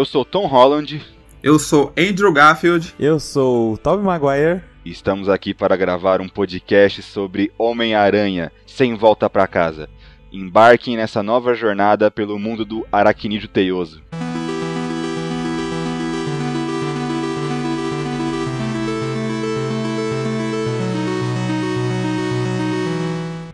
Eu sou Tom Holland. Eu sou Andrew Garfield. Eu sou Tobey Maguire. E estamos aqui para gravar um podcast sobre Homem-Aranha, sem volta para casa. Embarquem nessa nova jornada pelo mundo do aracnídeo teioso.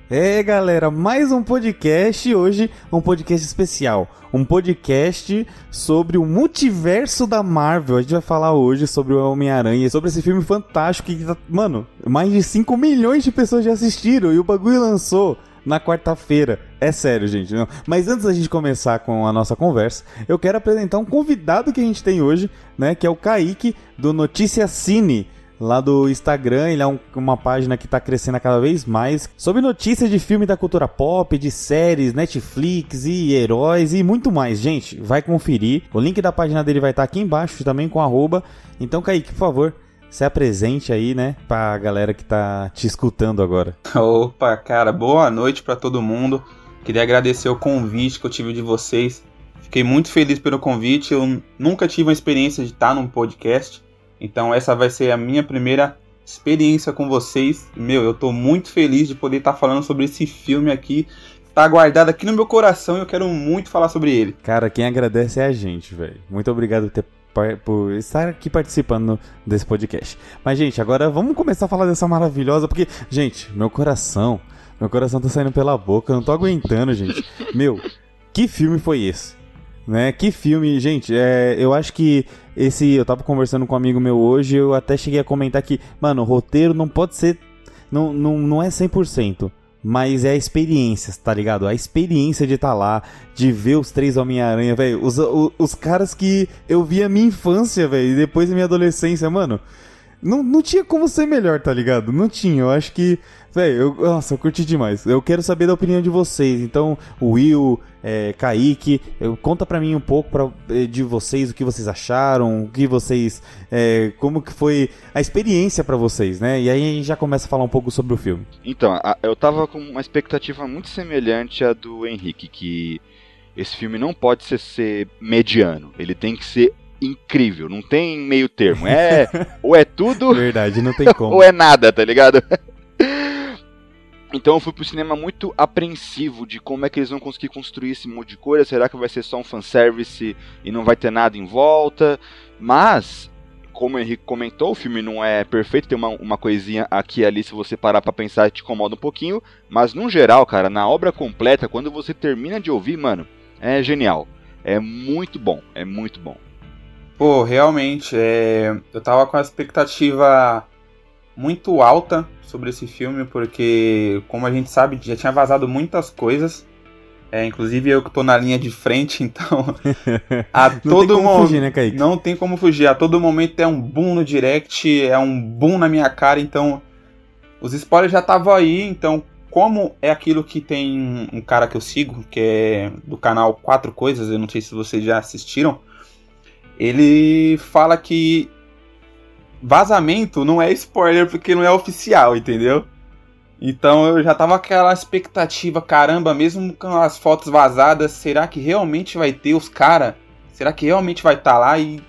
É, galera, mais um podcast hoje, um podcast especial, um podcast sobre o multiverso da Marvel. A gente vai falar hoje sobre o Homem-Aranha, sobre esse filme fantástico que, tá, mano, mais de 5 milhões de pessoas já assistiram e o bagulho lançou na quarta-feira. É sério, gente. Não. Mas antes da gente começar com a nossa conversa, eu quero apresentar um convidado que a gente tem hoje, né, que é o Kaique do Notícia Cine lá do Instagram. Ele é um, uma página que está crescendo cada vez mais sobre notícias de filme da cultura pop, de séries, Netflix e heróis e muito mais. Gente, vai conferir. O link da página dele vai estar tá aqui embaixo também com arroba. Então, Kaique, por favor, se apresente aí, né, pra galera que tá te escutando agora. Opa, cara, boa noite para todo mundo. Queria agradecer o convite que eu tive de vocês. Fiquei muito feliz pelo convite. Eu nunca tive uma experiência de estar num podcast. Então essa vai ser a minha primeira experiência com vocês. Meu, eu tô muito feliz de poder estar falando sobre esse filme aqui. Tá guardado aqui no meu coração e eu quero muito falar sobre ele. Cara, quem agradece é a gente, velho. Muito obrigado por, ter, por estar aqui participando desse podcast. Mas, gente, agora vamos começar a falar dessa maravilhosa, porque, gente, meu coração, meu coração tá saindo pela boca, eu não tô aguentando, gente. Meu, que filme foi esse? Né? Que filme, gente, é, eu acho que esse. Eu tava conversando com um amigo meu hoje, eu até cheguei a comentar que, mano, o roteiro não pode ser. Não, não, não é 100%. Mas é a experiência, tá ligado? A experiência de estar tá lá, de ver os três Homem-Aranha, velho. Os, os, os, caras que eu vi a minha infância, velho, e depois a minha adolescência, mano. Não, não tinha como ser melhor, tá ligado? Não tinha. Eu acho que Véi, nossa, eu curti demais. Eu quero saber da opinião de vocês. Então, Will, é, Kaique, eu, conta pra mim um pouco pra, é, de vocês, o que vocês acharam, o que vocês. É, como que foi a experiência para vocês, né? E aí a gente já começa a falar um pouco sobre o filme. Então, a, eu tava com uma expectativa muito semelhante à do Henrique, que esse filme não pode ser, ser mediano. Ele tem que ser incrível, não tem meio termo. É ou é tudo. Verdade, não tem como. ou é nada, tá ligado? Então eu fui pro cinema muito apreensivo de como é que eles vão conseguir construir esse monte de coisa. Será que vai ser só um fanservice e não vai ter nada em volta? Mas, como o Henrique comentou, o filme não é perfeito, tem uma, uma coisinha aqui e ali, se você parar pra pensar, te incomoda um pouquinho. Mas no geral, cara, na obra completa, quando você termina de ouvir, mano, é genial. É muito bom, é muito bom. Pô, realmente, é... eu tava com a expectativa muito alta sobre esse filme, porque, como a gente sabe, já tinha vazado muitas coisas. É, inclusive eu que tô na linha de frente, então. a não todo momento. Né, não tem como fugir. A todo momento é um boom no direct, é um boom na minha cara, então. Os spoilers já estavam aí, então. Como é aquilo que tem um cara que eu sigo, que é do canal Quatro Coisas, eu não sei se vocês já assistiram. Ele fala que vazamento não é spoiler porque não é oficial, entendeu? Então eu já tava aquela expectativa, caramba, mesmo com as fotos vazadas, será que realmente vai ter os cara? Será que realmente vai estar tá lá? E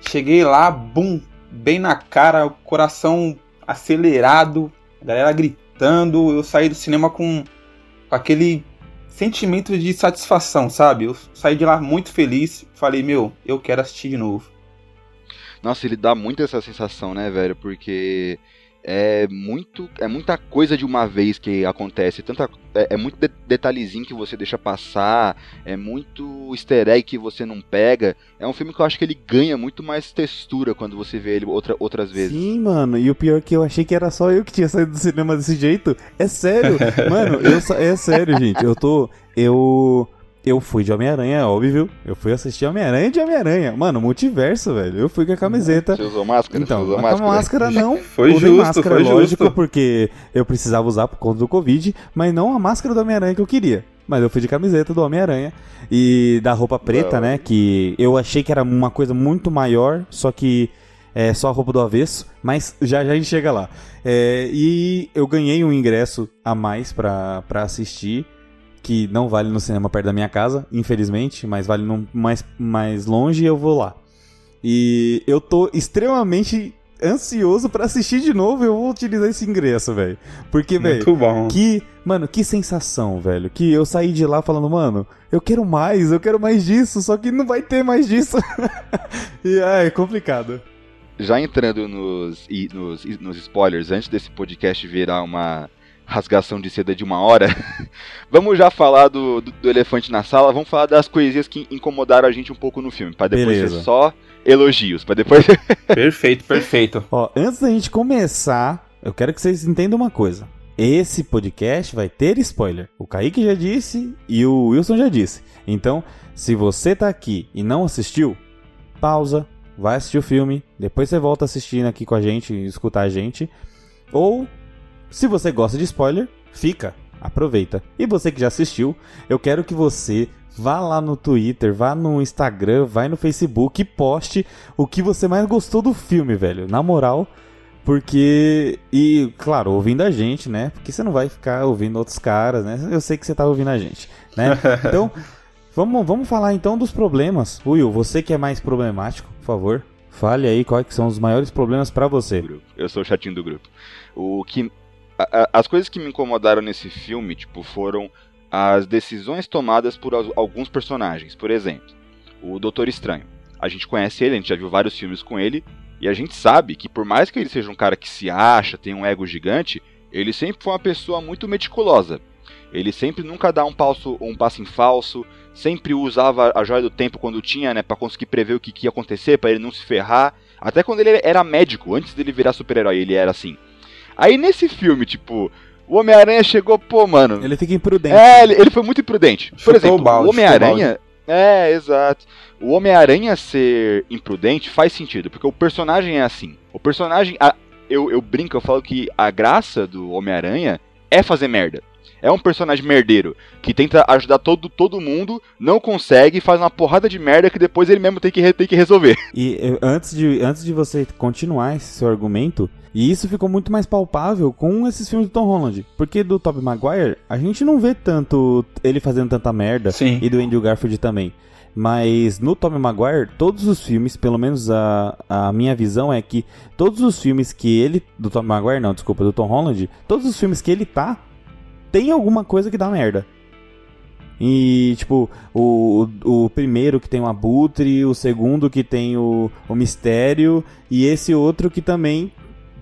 cheguei lá, bum, bem na cara, o coração acelerado, a galera gritando, eu saí do cinema com, com aquele sentimento de satisfação, sabe? Eu saí de lá muito feliz, falei, meu, eu quero assistir de novo. Nossa, ele dá muito essa sensação, né, velho? Porque é muito é muita coisa de uma vez que acontece tanta é, é muito de, detalhezinho que você deixa passar é muito easter egg que você não pega. É um filme que eu acho que ele ganha muito mais textura quando você vê ele outra, outras vezes. Sim mano e o pior é que eu achei que era só eu que tinha saído do cinema desse jeito. É sério mano eu, é sério gente eu tô eu eu fui de Homem-Aranha, óbvio. Eu fui assistir Homem-Aranha de Homem-Aranha. Mano, multiverso, velho. Eu fui com a camiseta. Você usou máscara? Então, usou máscara? máscara não. Foi Usei justo, máscara, foi lógico, justo. porque eu precisava usar por conta do Covid, mas não a máscara do Homem-Aranha que eu queria. Mas eu fui de camiseta do Homem-Aranha e da roupa preta, não. né? Que eu achei que era uma coisa muito maior, só que é só a roupa do avesso, mas já já a gente chega lá. É, e eu ganhei um ingresso a mais pra, pra assistir que não vale no cinema perto da minha casa, infelizmente, mas vale no mais, mais longe e eu vou lá. E eu tô extremamente ansioso para assistir de novo, eu vou utilizar esse ingresso, velho. Porque, velho, que, mano, que sensação, velho. Que eu saí de lá falando, mano, eu quero mais, eu quero mais disso, só que não vai ter mais disso. e é complicado. Já entrando nos, nos, nos spoilers, antes desse podcast virar uma rasgação de seda de uma hora, vamos já falar do, do, do, elefante na sala, vamos falar das coisinhas que incomodaram a gente um pouco no filme, para depois Beleza. ser só elogios, para depois... perfeito, perfeito. Ó, antes da gente começar, eu quero que vocês entendam uma coisa. Esse podcast vai ter spoiler. O Kaique já disse e o Wilson já disse. Então, se você tá aqui e não assistiu, pausa, vai assistir o filme, depois você volta assistindo aqui com a gente, escutar a gente. Ou se você gosta de spoiler, fica, aproveita. E você que já assistiu, eu quero que você vá lá no Twitter, vá no Instagram, vai no Facebook e poste o que você mais gostou do filme, velho. Na moral, porque. E, claro, ouvindo a gente, né? Porque você não vai ficar ouvindo outros caras, né? Eu sei que você tá ouvindo a gente, né? Então, vamos, vamos falar então dos problemas. Will, você que é mais problemático, por favor, fale aí quais são os maiores problemas para você. Eu sou o chatinho do grupo. O que as coisas que me incomodaram nesse filme, tipo, foram as decisões tomadas por alguns personagens. Por exemplo, o Doutor Estranho. A gente conhece ele, a gente já viu vários filmes com ele, e a gente sabe que por mais que ele seja um cara que se acha, tem um ego gigante, ele sempre foi uma pessoa muito meticulosa. Ele sempre nunca dá um passo, um passo em falso, sempre usava a joia do tempo quando tinha, né, para conseguir prever o que, que ia acontecer, para ele não se ferrar. Até quando ele era médico, antes dele virar super-herói, ele era assim. Aí nesse filme, tipo, o Homem-Aranha chegou, pô, mano. Ele fica imprudente. É, ele, ele foi muito imprudente. Por exemplo, o, balde, o Homem-Aranha. É, exato. O Homem-Aranha ser imprudente faz sentido, porque o personagem é assim. O personagem. A, eu, eu brinco, eu falo que a graça do Homem-Aranha é fazer merda. É um personagem merdeiro que tenta ajudar todo, todo mundo, não consegue, faz uma porrada de merda que depois ele mesmo tem que, tem que resolver. E antes de, antes de você continuar esse seu argumento, e isso ficou muito mais palpável com esses filmes do Tom Holland. Porque do Tobey Maguire, a gente não vê tanto ele fazendo tanta merda. Sim. E do Andrew Garfield também. Mas no Tobey Maguire, todos os filmes, pelo menos a, a minha visão é que todos os filmes que ele. Do Tobey Maguire, não, desculpa, do Tom Holland, todos os filmes que ele tá, tem alguma coisa que dá merda. E, tipo, o, o primeiro que tem o Abutre, o segundo que tem o, o Mistério, e esse outro que também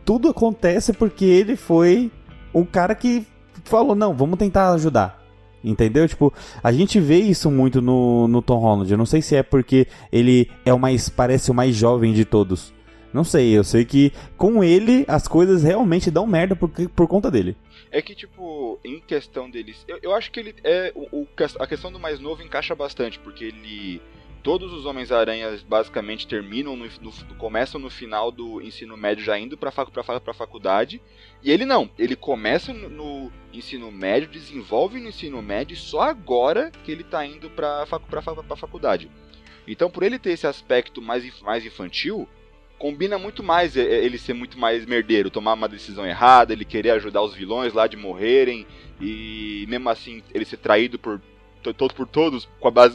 tudo acontece porque ele foi um cara que falou, não, vamos tentar ajudar. Entendeu? Tipo, a gente vê isso muito no, no Tom Holland. Eu não sei se é porque ele é o mais. parece o mais jovem de todos. Não sei, eu sei que com ele as coisas realmente dão merda por, por conta dele. É que, tipo, em questão deles. Eu, eu acho que ele. é o, o, A questão do mais novo encaixa bastante, porque ele todos os Homens-Aranhas basicamente terminam no, no, começam no final do ensino médio já indo para fac, a faculdade. E ele não, ele começa no, no, ensino médio, desenvolve no ensino médio só agora que ele está indo para fac, a faculdade. Então, por ele ter esse aspecto mais, mais infantil, combina muito mais ele ser muito mais merdeiro, tomar uma decisão errada, ele querer ajudar os vilões lá de morrerem e mesmo assim ele ser traído por, por todos,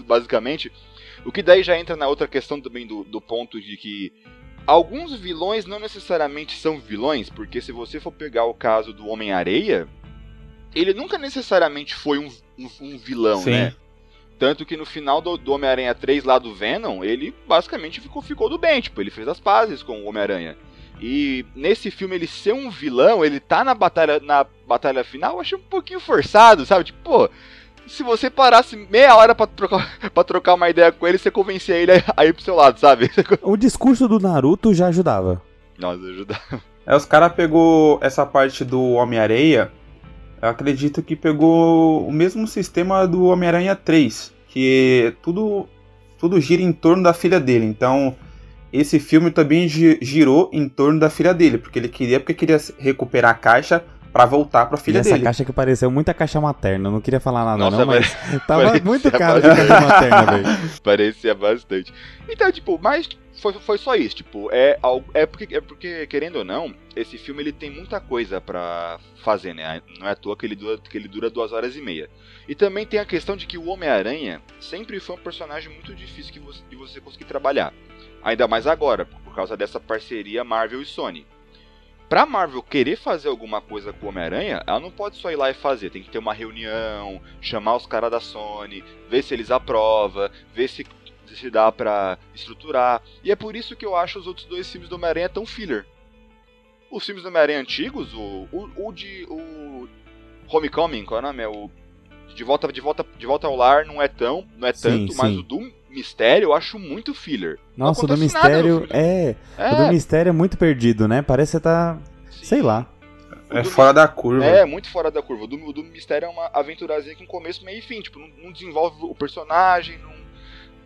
basicamente. O que daí já entra na outra questão também do, do ponto de que alguns vilões não necessariamente são vilões, porque se você for pegar o caso do Homem-Areia, ele nunca necessariamente foi um, um, um vilão, Sim. né? Tanto que no final do, do Homem-Aranha 3 lá do Venom, ele basicamente ficou, ficou do bem, tipo, ele fez as pazes com o Homem-Aranha. E nesse filme ele ser um vilão, ele tá na batalha na batalha final, eu achei um pouquinho forçado, sabe? Tipo, pô, se você parasse meia hora pra trocar, pra trocar uma ideia com ele, você convencia ele a ir pro seu lado, sabe? O discurso do Naruto já ajudava. Nossa, ajudava. É, os caras pegou essa parte do Homem-Areia, eu acredito que pegou o mesmo sistema do Homem-Aranha 3, que tudo, tudo gira em torno da filha dele. Então, esse filme também girou em torno da filha dele, porque ele queria porque queria recuperar a caixa para voltar pra filha e essa dele. caixa que pareceu muita caixa materna. Eu não queria falar nada, Nossa, não, mas tava parecia muito caro de caixa materna, velho. Parecia bastante. Então, tipo, mas foi, foi só isso, tipo, é, é, porque, é porque, querendo ou não, esse filme ele tem muita coisa pra fazer, né? Não é à toa que ele dura, que ele dura duas horas e meia. E também tem a questão de que o Homem-Aranha sempre foi um personagem muito difícil que você, de você conseguir trabalhar. Ainda mais agora, por causa dessa parceria Marvel e Sony. Pra Marvel querer fazer alguma coisa com o Homem-Aranha, ela não pode só ir lá e fazer. Tem que ter uma reunião, chamar os caras da Sony, ver se eles aprovam, ver se, se dá pra estruturar. E é por isso que eu acho os outros dois filmes do Homem-Aranha tão filler. Os filmes do Homem-Aranha antigos, o, o, o de. O Homecoming, qual é o nome? É o. De volta, de, volta, de volta ao lar não é tão, não é Sim, tanto, mas sim. o do Mistério eu acho muito filler. Não Nossa, o do mistério é. É, O do mistério é muito perdido, né? Parece que você tá. sim. Sei lá. É do fora da curva. É, muito fora da curva. O do, o do Mistério é uma aventurazinha com começo, meio e fim. Tipo, não, não desenvolve o personagem, não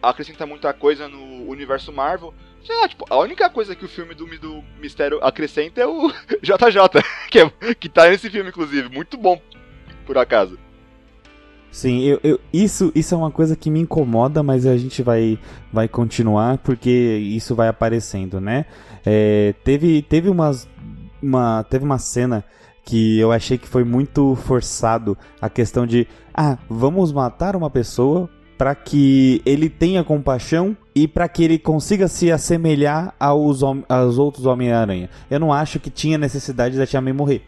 acrescenta muita coisa no universo Marvel. Sei lá, tipo, a única coisa que o filme do, do Mistério acrescenta é o JJ, que, é, que tá nesse filme, inclusive. Muito bom, por acaso. Sim, eu, eu- isso, isso é uma coisa que me incomoda, mas a gente vai, vai continuar porque isso vai aparecendo, né? É, teve, teve umas, uma, teve uma cena que eu achei que foi muito forçado a questão de, ah, vamos matar uma pessoa para que ele tenha compaixão e para que ele consiga se assemelhar aos, aos outros Homem-Aranha. Eu não acho que tinha necessidade da Tia May morrer.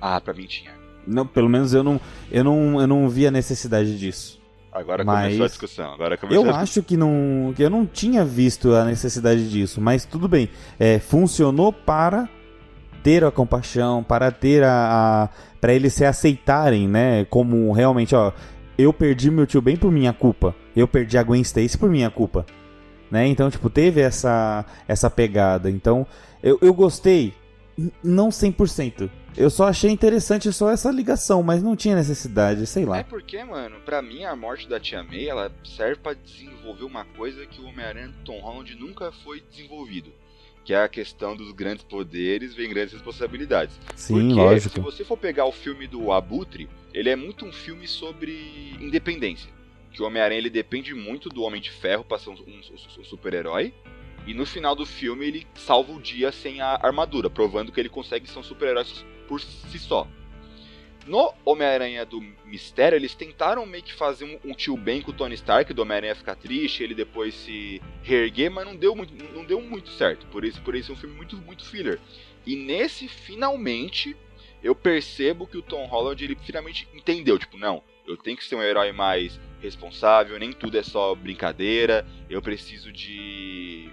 Ah, pra mim tinha. Não, pelo menos eu não, eu não, eu não vi a necessidade disso. Agora Mas- começou a discussão. Agora começou Eu a acho que não, que eu não tinha visto a necessidade disso, mas tudo bem. É, funcionou para ter a compaixão, para ter a, a para eles se aceitarem, né? Como realmente, ó, eu perdi meu tio bem por minha culpa. Eu perdi a Gwen Stacy por minha culpa, né? Então, tipo, teve essa essa pegada. Então, eu, eu gostei, não 100%. Eu só achei interessante só essa ligação, mas não tinha necessidade, sei É lá. porque, mano, pra mim a morte da Tia May, ela serve pra desenvolver uma coisa que o Homem-Aranha Tom Holland nunca foi desenvolvido. Que é a questão dos grandes poderes vem grandes responsabilidades. Sim, Porque se lógico. você for pegar o filme do Abutre, ele é muito um filme sobre independência. Que o Homem-Aranha ele depende muito do Homem de Ferro pra ser um, um- um super-herói. E no final do filme ele salva o dia sem a armadura, provando que ele consegue ser um super-herói por si só. No Homem-Aranha do Mistério, eles tentaram meio que fazer um, um tio bem com o Tony Stark, do Homem-Aranha ficar triste, ele depois se reerguer, mas não deu muito, não deu muito certo. Por isso, por isso é um filme muito, muito filler. E nesse, finalmente, eu percebo que o Tom Holland, ele finalmente entendeu, tipo, não, eu tenho que ser um herói mais responsável, nem tudo é só brincadeira, eu preciso de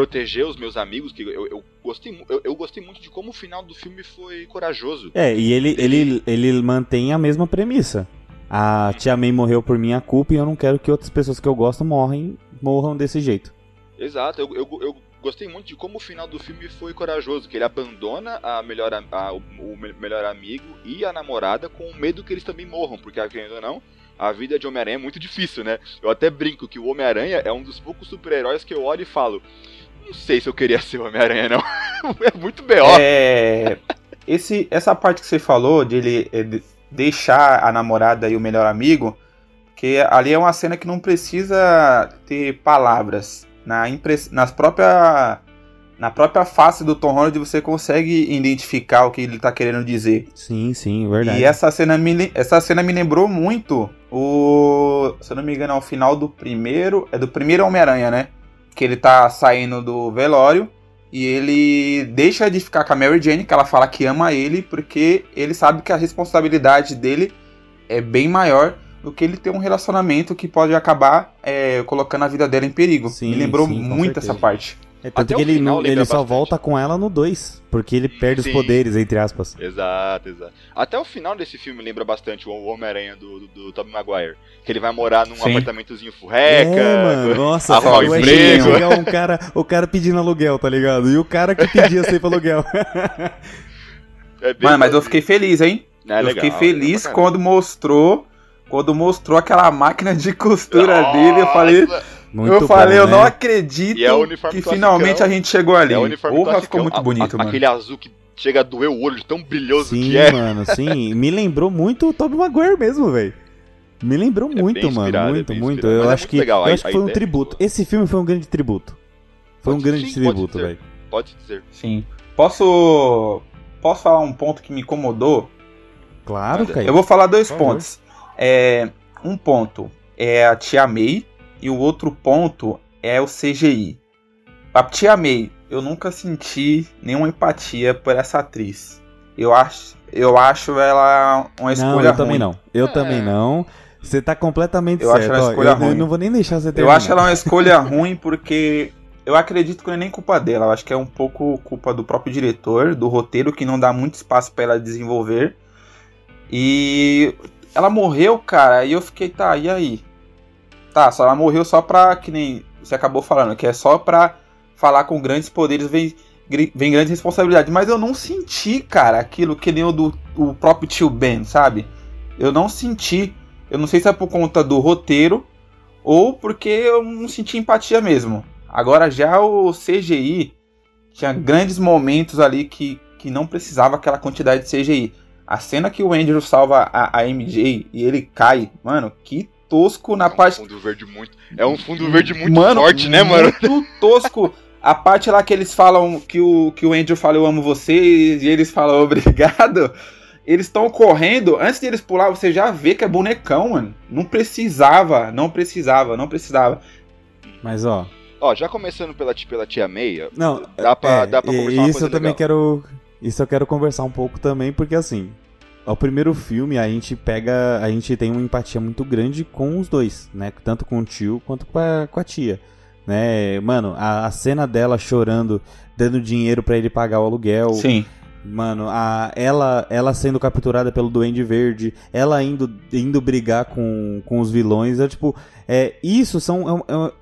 proteger os meus amigos, que eu, eu gostei, eu, eu gostei muito de como o final do filme foi corajoso. É, e ele, ele, ele mantém a mesma premissa. A tia May morreu por minha culpa e eu não quero que outras pessoas que eu gosto morrem, morram desse jeito. Exato, eu, eu, eu gostei muito de como o final do filme foi corajoso, que ele abandona a melhor, a- o, o me- melhor amigo e a namorada com medo que eles também morram, porque, querendo ou não, a vida de Homem-Aranha é muito difícil, né? Eu até brinco que o Homem-Aranha é um dos poucos super-heróis que eu olho e falo, não sei se eu queria ser o Homem-Aranha, não. é muito B.O. É, esse, essa parte que você falou de ele é, de- deixar a namorada e o melhor amigo, que ali é uma cena que não precisa ter palavras. Na, impress, nas própria, na própria face do Tom Holland você consegue identificar o que ele tá querendo dizer. Sim, sim, verdade. E essa cena, me, essa cena me lembrou muito o. Se eu não me engano, é o final do primeiro. É do primeiro Homem-Aranha, né? Que ele tá saindo do velório. E ele deixa de ficar com a Mary Jane, que ela fala que ama ele, porque ele sabe que a responsabilidade dele é bem maior do que ele ter um relacionamento que pode acabar é, colocando a vida dela em perigo. Sim, me lembrou sim, muito essa parte. É, tanto Até que o ele, final lembra ele só bastante. volta com ela no 2, porque ele perde Sim. os poderes, entre aspas. Exato, exato. Até o final desse filme lembra bastante o Homem-Aranha do, do, do Tobey Maguire. Que ele vai morar num Sim. apartamentozinho furreca. é, mano, nossa, arrumar achei emprego. legal um cara, o cara pedindo aluguel, tá ligado? E o cara que pedia sempre aluguel. É bem Mano, mas eu fiquei feliz, hein? É eu legal, fiquei feliz legal pra quando mostrou. Quando mostrou aquela máquina de costura caramba. dele, eu falei, Nossa, Muito eu falei, bom, eu né? não acredito E é o uniforme que finalmente a gente chegou ali. É o uniforme Porra, ficou muito a- bonito, a- mano. Aquele azul que chega a doer o olho de tão brilhoso sim, que é. mano, sim. Me lembrou muito o Tobey Maguire mesmo, velho. Me lembrou É muito, mano. é Muito, bem muito. Eu é acho muito que, legal, eu a- acho que a foi um é tributo. boa. Esse filme foi um grande tributo. Foi um Pode- grande sim, tributo, velho. Pode dizer. Sim. Posso. Posso falar um ponto que me incomodou? Claro, cara. Eu vou falar dois pontos. É, um ponto é a Tia May e o outro ponto é o CGI. A Tia May, eu nunca senti nenhuma empatia por essa atriz. Eu acho, eu acho ela uma escolha Não, eu também ruim. não. Eu É. também não. Você tá completamente Eu acho certo. ela ó. escolha eu, eu ruim. não vou nem deixar você Eu terminar. acho ela uma escolha ruim porque eu acredito que não é nem culpa dela. Eu acho que é um pouco culpa do próprio diretor, do roteiro, que não dá muito espaço pra ela desenvolver. E ela morreu, cara, e eu fiquei, tá, e aí? Tá, só ela morreu só pra, que nem você acabou falando, que é só pra falar com grandes poderes vem, vem grandes responsabilidades. Mas eu não senti, cara, aquilo que nem o do o próprio tio Ben, sabe? Eu não senti. Eu não sei se é por conta do roteiro ou porque eu não senti empatia mesmo. Agora já o CGI tinha grandes momentos ali que, que não precisava aquela quantidade de CGI. A cena que o Andrew salva a, a MJ e ele cai, mano, que tosco na é um parte. fundo verde muito. É um fundo verde muito Mano, forte, né, mano? Muito tosco. A parte lá que eles falam que o, que o Andrew fala eu amo você e eles falam obrigado. Eles estão correndo, antes de eles pular, você já vê que é bonecão, mano. Não precisava, não precisava, não precisava. Mas, ó. Ó, já começando pela, pela tia ó, Não, Dá pra- é, dá pra e- conversar Isso coisa eu também legal. quero. Isso eu quero conversar um pouco também, porque assim. Ao primeiro filme, a gente pega. A gente tem uma empatia muito grande com os dois, né? Tanto com o tio quanto com a, com a tia. Né? Mano, a, a cena dela chorando, dando dinheiro pra ele pagar o aluguel. Sim. Mano, a, ela, ela sendo capturada pelo Duende Verde, ela indo, indo brigar com, com os vilões, é tipo, é, isso são. É- é-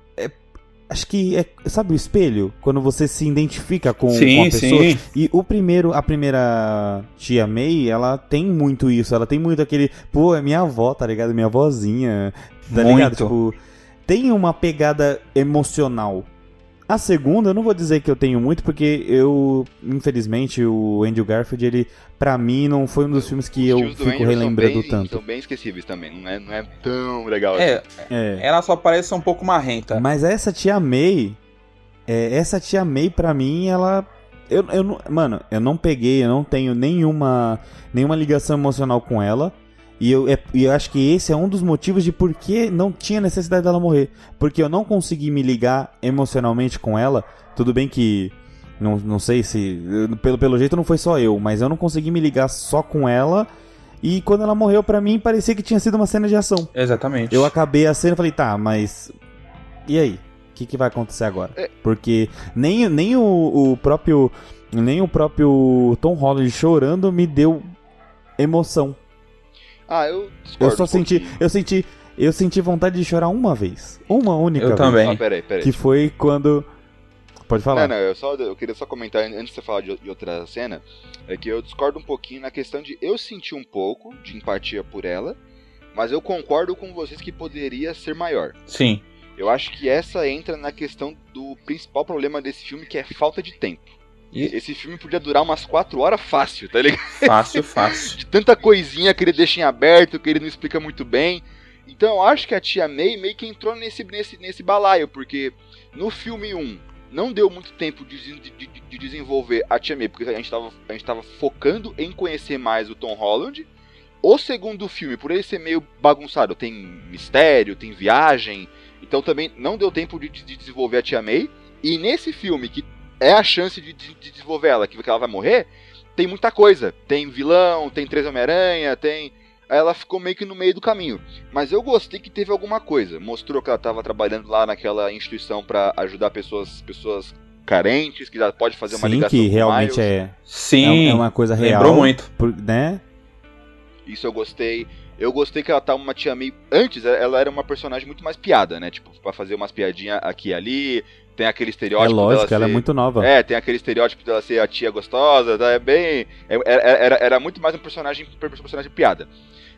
acho que é. Sabe o espelho? Quando você se identifica com, com a sim, pessoa. sim. E o primeiro, a primeira tia May, ela tem muito isso, ela tem muito aquele, pô, é minha avó, tá ligado? Minha vozinha, tá ligado? Muito. Tipo, tem uma pegada emocional. A segunda, eu não vou dizer que eu tenho muito, porque eu, infelizmente, o Andrew Garfield, ele, pra mim, não foi um dos filmes que os eu fico Andrew relembrando são bem, tanto. São bem esquecíveis também, não é, não é tão legal assim. É, É. ela só parece um pouco marrenta. Mas essa tia May, é, essa tia May, pra mim, ela. Eu, eu não- mano, eu não peguei, eu não tenho nenhuma, nenhuma ligação emocional com ela. E eu, é- e eu acho que esse é um dos motivos de por que não tinha necessidade dela morrer. Porque eu não consegui me ligar emocionalmente com ela. Tudo bem que. Não, não sei se. Pelo, pelo jeito não foi só eu, mas eu não consegui me ligar só com ela. E quando ela morreu, pra mim, parecia que tinha sido uma cena de ação. Exatamente. Eu acabei a cena e falei, tá, mas. E aí? O que, que vai acontecer agora? É. Porque nem, nem o, o próprio. Nem o próprio Tom Holland chorando me deu emoção. Ah, eu discordo Eu só um senti. pouquinho. Eu senti. Eu senti vontade de chorar uma vez. Uma única Eu vez. também. Ah, peraí, peraí. Que foi quando. Pode falar. Não, não, eu, só, eu queria só comentar, antes de você falar de, de outra cena, é que eu discordo um pouquinho na questão de eu senti um pouco de empatia por ela, mas eu concordo com vocês que poderia ser maior. Sim. Eu acho que essa entra na questão do principal problema desse filme, que é falta de tempo. E- Esse filme podia durar umas 4 horas fácil, tá ligado? Fácil, fácil. De tanta coisinha que ele deixa em aberto, que ele não explica muito bem. Então eu acho que a tia May meio que entrou nesse, nesse, nesse balaio, porque no filme 1 não deu muito tempo de, de- de- de desenvolver a tia May, porque a gente, tava, a gente tava focando em conhecer mais o Tom Holland. O segundo filme, por ele ser meio bagunçado, tem mistério, tem viagem, então também não deu tempo de, de desenvolver a tia May. E nesse filme, que é a chance de, de- de desenvolver ela, que ela vai morrer, tem muita coisa. Tem vilão, tem três Homem-Aranha, tem. Aí ela ficou meio que no meio do caminho. Mas eu gostei que teve alguma coisa. Mostrou que ela estava trabalhando lá naquela instituição para ajudar pessoas, pessoas carentes, que já pode fazer uma Sim, ligação que com o realmente Miles. é, Sim. é, é uma coisa real. Lembrou muito. por- né? Isso eu gostei. Eu gostei que ela tá uma tia meio. Antes ela era uma personagem muito mais piada, né? Tipo, pra fazer umas piadinhas aqui e ali. Tem aquele É estereótipo. lógico, dela ela é ser- muito nova. É, tem aquele estereótipo dela ser a tia gostosa, tá? É bem. é- Era, era, era muito mais um personagem, um personagem piada.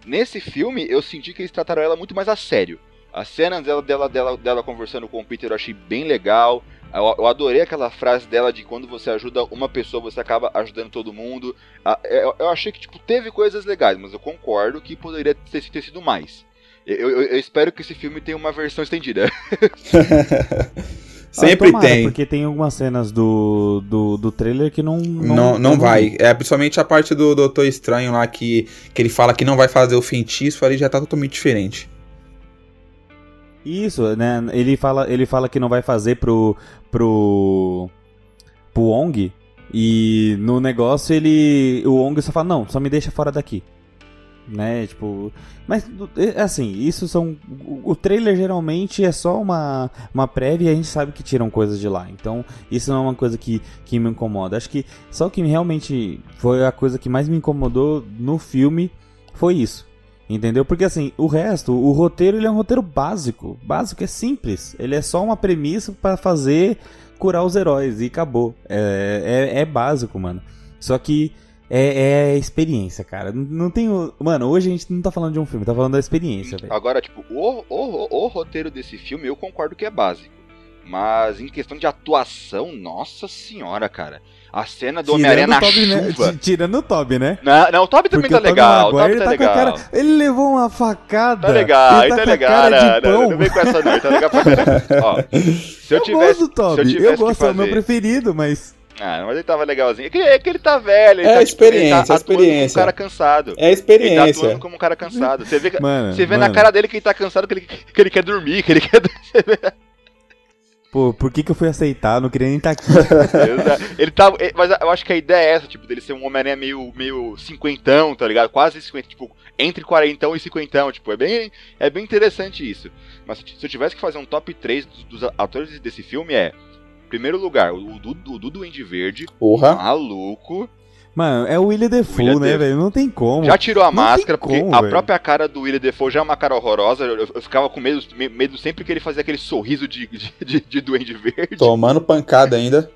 Nesse filme, eu senti que eles trataram ela muito mais a sério. A cena dela, dela, dela, dela conversando com o Peter eu achei bem legal. Eu, eu adorei aquela frase dela de quando você ajuda uma pessoa, você acaba ajudando todo mundo. Ah, Eu, eu achei que tipo, teve coisas legais, mas eu concordo que poderia ter, ter sido mais. Eu, eu- eu espero que esse filme tenha uma versão estendida. Sempre Ah, tomara, tem. Porque tem algumas cenas do, do, do trailer que não. Não, não vai. É principalmente a parte do Doutor Estranho lá que, que ele fala que não vai fazer o feitiço, ali já tá totalmente diferente. Isso, né? Ele fala, ele fala que não vai fazer pro. pro. pro Ong. E no negócio ele. O Ong só fala, não, só me deixa fora daqui. Né? Tipo. Mas é assim, isso são. O trailer geralmente é só uma, uma prévia e a gente sabe que tiram coisas de lá. Então, isso não é uma coisa que, que me incomoda. Acho que só o que realmente foi a coisa que mais me incomodou no filme foi isso. Entendeu? Porque assim, o resto, o roteiro ele é um roteiro básico. Básico é simples. Ele é só uma premissa pra fazer curar os heróis e acabou. É, é, é básico, mano. Só que é, é experiência, cara. Não, não tem. o- Mano, hoje a gente não tá falando de um filme, tá falando da experiência, velho. Agora, tipo, o, o, o, o roteiro desse filme eu concordo que é básico. Mas em questão de atuação, nossa senhora, cara. A cena do Homem-Aranha na Tobey, né? chuva. Ti- Tirando o Toby, né? Não, não, o Toby também Porque tá o legal. O Toby tá ele a legal. cara- Ele levou uma facada. Tá legal, ele tá tá legal. Não, não, não vem com essa não, tá legal pra caramba. Ó, se eu Eu tivesse. gosto do Toby, se eu eu, gosto, é o meu fazer- preferido, mas... Ah, mas ele tava legalzinho. É que, é que ele tá velho. Ele É tá, experiência, ele tá atuando experiência. como um cara cansado. É a Ele tá experiência. atuando como um cara cansado. Você vê, Mano, você vê mano, na cara dele que ele tá cansado, que ele, que ele quer dormir, que ele quer. Pô, por que, que eu fui aceitar? Eu não queria nem estar aqui. ele tá. ele- Mas eu acho que a ideia é essa, tipo, dele ser um Homem-Aranha meio, meio cinquentão, tá ligado? Quase cinquenta, tipo, entre quarentão e cinquentão, tipo, é bem, é bem interessante isso. Mas se se eu tivesse que fazer um top 3 dos, dos atores desse filme é. Primeiro lugar, o Dudu, o Dudu Duende Verde, Porra. maluco. Mano, é o William Defoe, William né, velho? Não tem como. Já tirou a Não máscara, porque como, a própria cara do William Defoe já é uma cara horrorosa. Eu, eu ficava com medo, me- medo sempre que ele fazia aquele sorriso de, de, de, de Duende Verde. Tomando pancada ainda.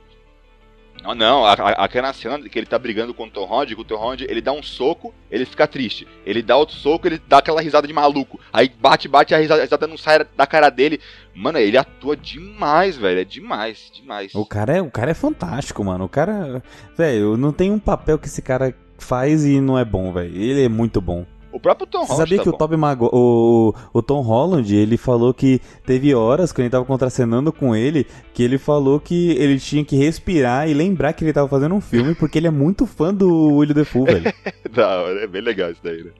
Não, não, a- a- aquela cena que ele tá brigando com o Tom Holland, que o Tom Holland, ele dá um soco, ele fica triste. Ele dá outro soco, ele dá aquela risada de maluco. Aí bate, bate, a risada, a risada não sai da cara dele. Mano, ele atua demais, velho. É demais, demais. O cara, é, o cara é fantástico, mano. O cara. Velho, não tem um papel que esse cara faz e não é bom, velho. Ele é muito bom. O próprio Tom Você Holland sabia tá que bom. o Tobey Maguire, o, o Tom Holland, ele falou que teve horas quando ele tava contracenando com ele, que ele falou que ele tinha que respirar e lembrar que ele tava fazendo um filme, porque ele é muito fã do William Defoe, velho. Hora, é bem legal isso daí, né?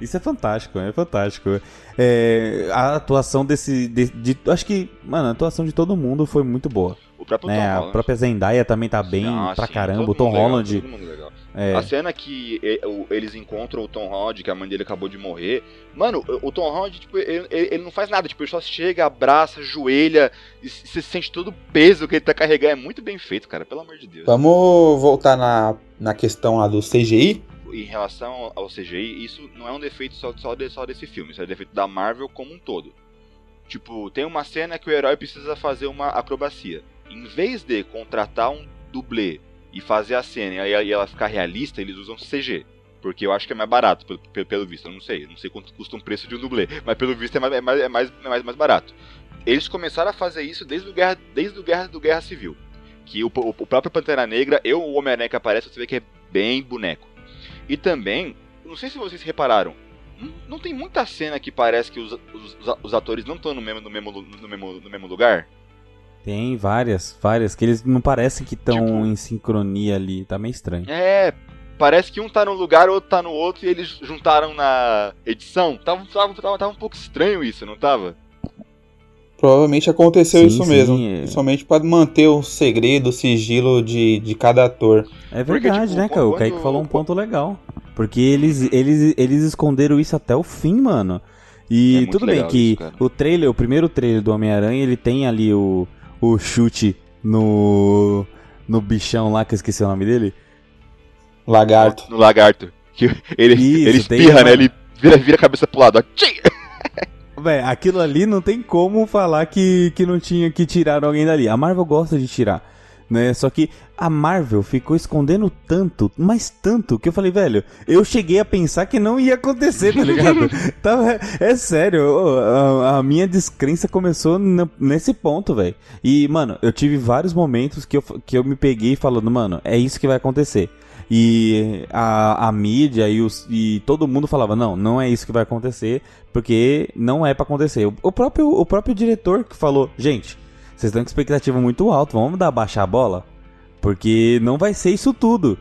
Isso é fantástico, é fantástico. É, a atuação desse. De, de- acho que, mano, a atuação de todo mundo foi muito boa. O próprio Né? Tom A Holland. própria Zendaya também tá bem Ah, pra sim, caramba. O Tom Holland. legal. É, A cena que o- eles encontram o Tom Holland, que a mãe dele acabou de morrer. Mano, o Tom Holland, tipo, ele, ele- não faz nada. Tipo, ele só chega, abraça, joelha, e se- você sente todo o peso que ele tá carregando. É muito bem feito, cara, pelo amor de Deus. Vamos voltar na, na questão lá do CGI. Em relação ao CGI, isso não é um defeito só, só, de- só desse filme, isso é defeito da Marvel como um todo. Tipo, tem uma cena que o herói precisa fazer uma acrobacia. Em vez de contratar um dublê e fazer a cena e ela ficar realista, eles usam CG. Porque eu acho que é mais barato, pelo, pelo- visto. Eu não sei. Não sei quanto custa um preço de um dublê. Mas pelo visto é mais, é mais, é mais, é mais, mais barato. Eles começaram a fazer isso desde o Guerra, desde o Guerra do Guerra Civil. Que o, o, o próprio Pantera Negra, eu, o Homem-Aranha que aparece, você vê que é bem boneco. E também, não sei se vocês repararam, não, tem muita cena que parece que os, os, os atores não estão no mesmo, no, mesmo, no, mesmo, no mesmo lugar. Tem várias, várias, que eles não parecem que estão Tipo- em sincronia ali. Tá meio estranho. É, parece que um tá num lugar, o outro tá no outro, e eles juntaram na edição. Tava, tava, tava, tava um pouco estranho isso, não tava? Provavelmente aconteceu Sim, isso sim, mesmo. é. Principalmente para manter o segredo, o sigilo de, de cada ator. É Porque, verdade, tipo, né, cara? O quando- Kaique falou um ponto legal. Porque eles, eles, eles esconderam isso até o fim, mano. É E muito tudo bem que isso, o trailer, o primeiro trailer do Homem-Aranha, ele tem ali o, o chute no. no bichão lá, que eu esqueci o nome dele. Lagarto. No lagarto. Que ele, Isso, ele espirra, uma- né? Ele vira, vira a cabeça pro lado. Véi, aquilo ali não tem como falar que, que não tinha que tirar alguém dali. A Marvel gosta de tirar. né? Só que a Marvel ficou escondendo tanto, mas tanto, que eu falei, velho, eu cheguei a pensar que não ia acontecer, tá ligado? Tava, é sério, a, a, minha descrença começou nesse ponto, velho. E, mano, eu tive vários momentos que eu, que eu me peguei falando, mano, é isso que vai acontecer. E a, a mídia e, os, e todo mundo falava, não, não é isso que vai acontecer, porque não é para acontecer. O, o, próprio, o próprio diretor que falou, gente, vocês estão com expectativa muito alta, vamos dar baixar a bola? Porque não vai ser isso tudo.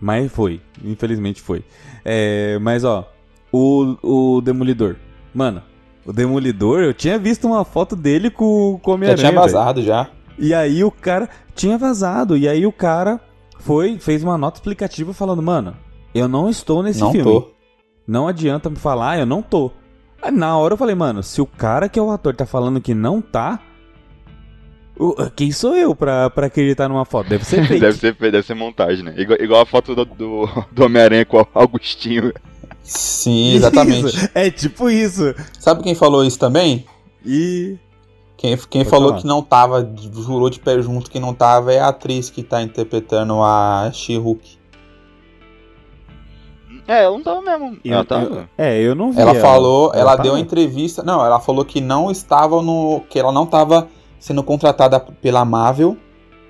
Mas foi, infelizmente foi. É, mas ó, o, o Demolidor. Mano, o Demolidor, eu tinha visto uma foto dele com, com o Homem-Aranha. Já tinha vazado véio. já. E aí o cara tinha vazado. E aí o cara foi, fez uma nota explicativa falando, mano, eu não estou nesse não filme. Tô. Não adianta me falar, eu não tô. Aí, na hora eu falei, mano, se o cara que é o ator tá falando que não tá, quem sou eu pra, pra acreditar numa foto? Deve ser fake. deve ser deve ser montagem, né? Igual, igual a foto do, do, do Homem-Aranha com o Augustinho. Sim, exatamente. Isso, é tipo isso. Sabe quem falou isso também? E. Quem, quem falou falar. que não tava, jurou de pé junto que não tava, é a atriz que tá interpretando a She-Hulk. É, ela não tava mesmo. Eu, ela tava. Eu, é, eu não vi. Ela, ela falou, ela, ela deu uma entrevista. Não, ela falou que não estava no. que ela não tava sendo contratada pela Marvel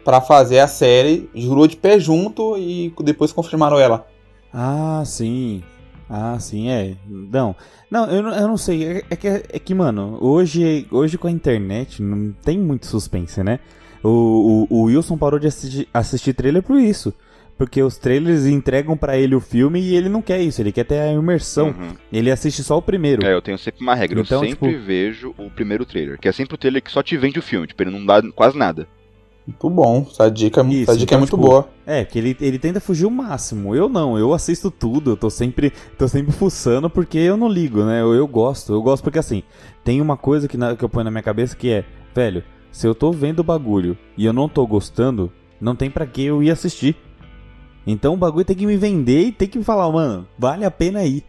para fazer a série, jurou de pé junto e depois confirmaram ela. Ah, sim. Ah, sim, é. Não, não eu, eu não sei. É, é, que, é que, mano, hoje, hoje com a internet não tem muito suspense, né? O, o, o Wilson parou de assistir, assistir trailer por isso. Porque os trailers entregam para ele o filme e ele não quer isso, ele quer ter a imersão. Uhum. Ele assiste só o primeiro. É, eu tenho sempre uma regra, então, eu sempre tipo... vejo o primeiro trailer, que é sempre o trailer que só te vende o filme, tipo, ele não dá quase nada. Muito bom, essa dica, Isso, essa dica é então, é muito tipo, boa. É, que ele, ele tenta fugir o máximo. Eu não, eu assisto tudo, eu tô sempre, tô sempre fuçando porque eu não ligo, né? Eu, eu gosto, eu gosto porque assim, tem uma coisa que, na, que eu ponho na minha cabeça que é, velho, se eu tô vendo o bagulho e eu não tô gostando, não tem para que eu ir assistir. Então o bagulho tem que me vender e tem que me falar, mano, vale a pena ir.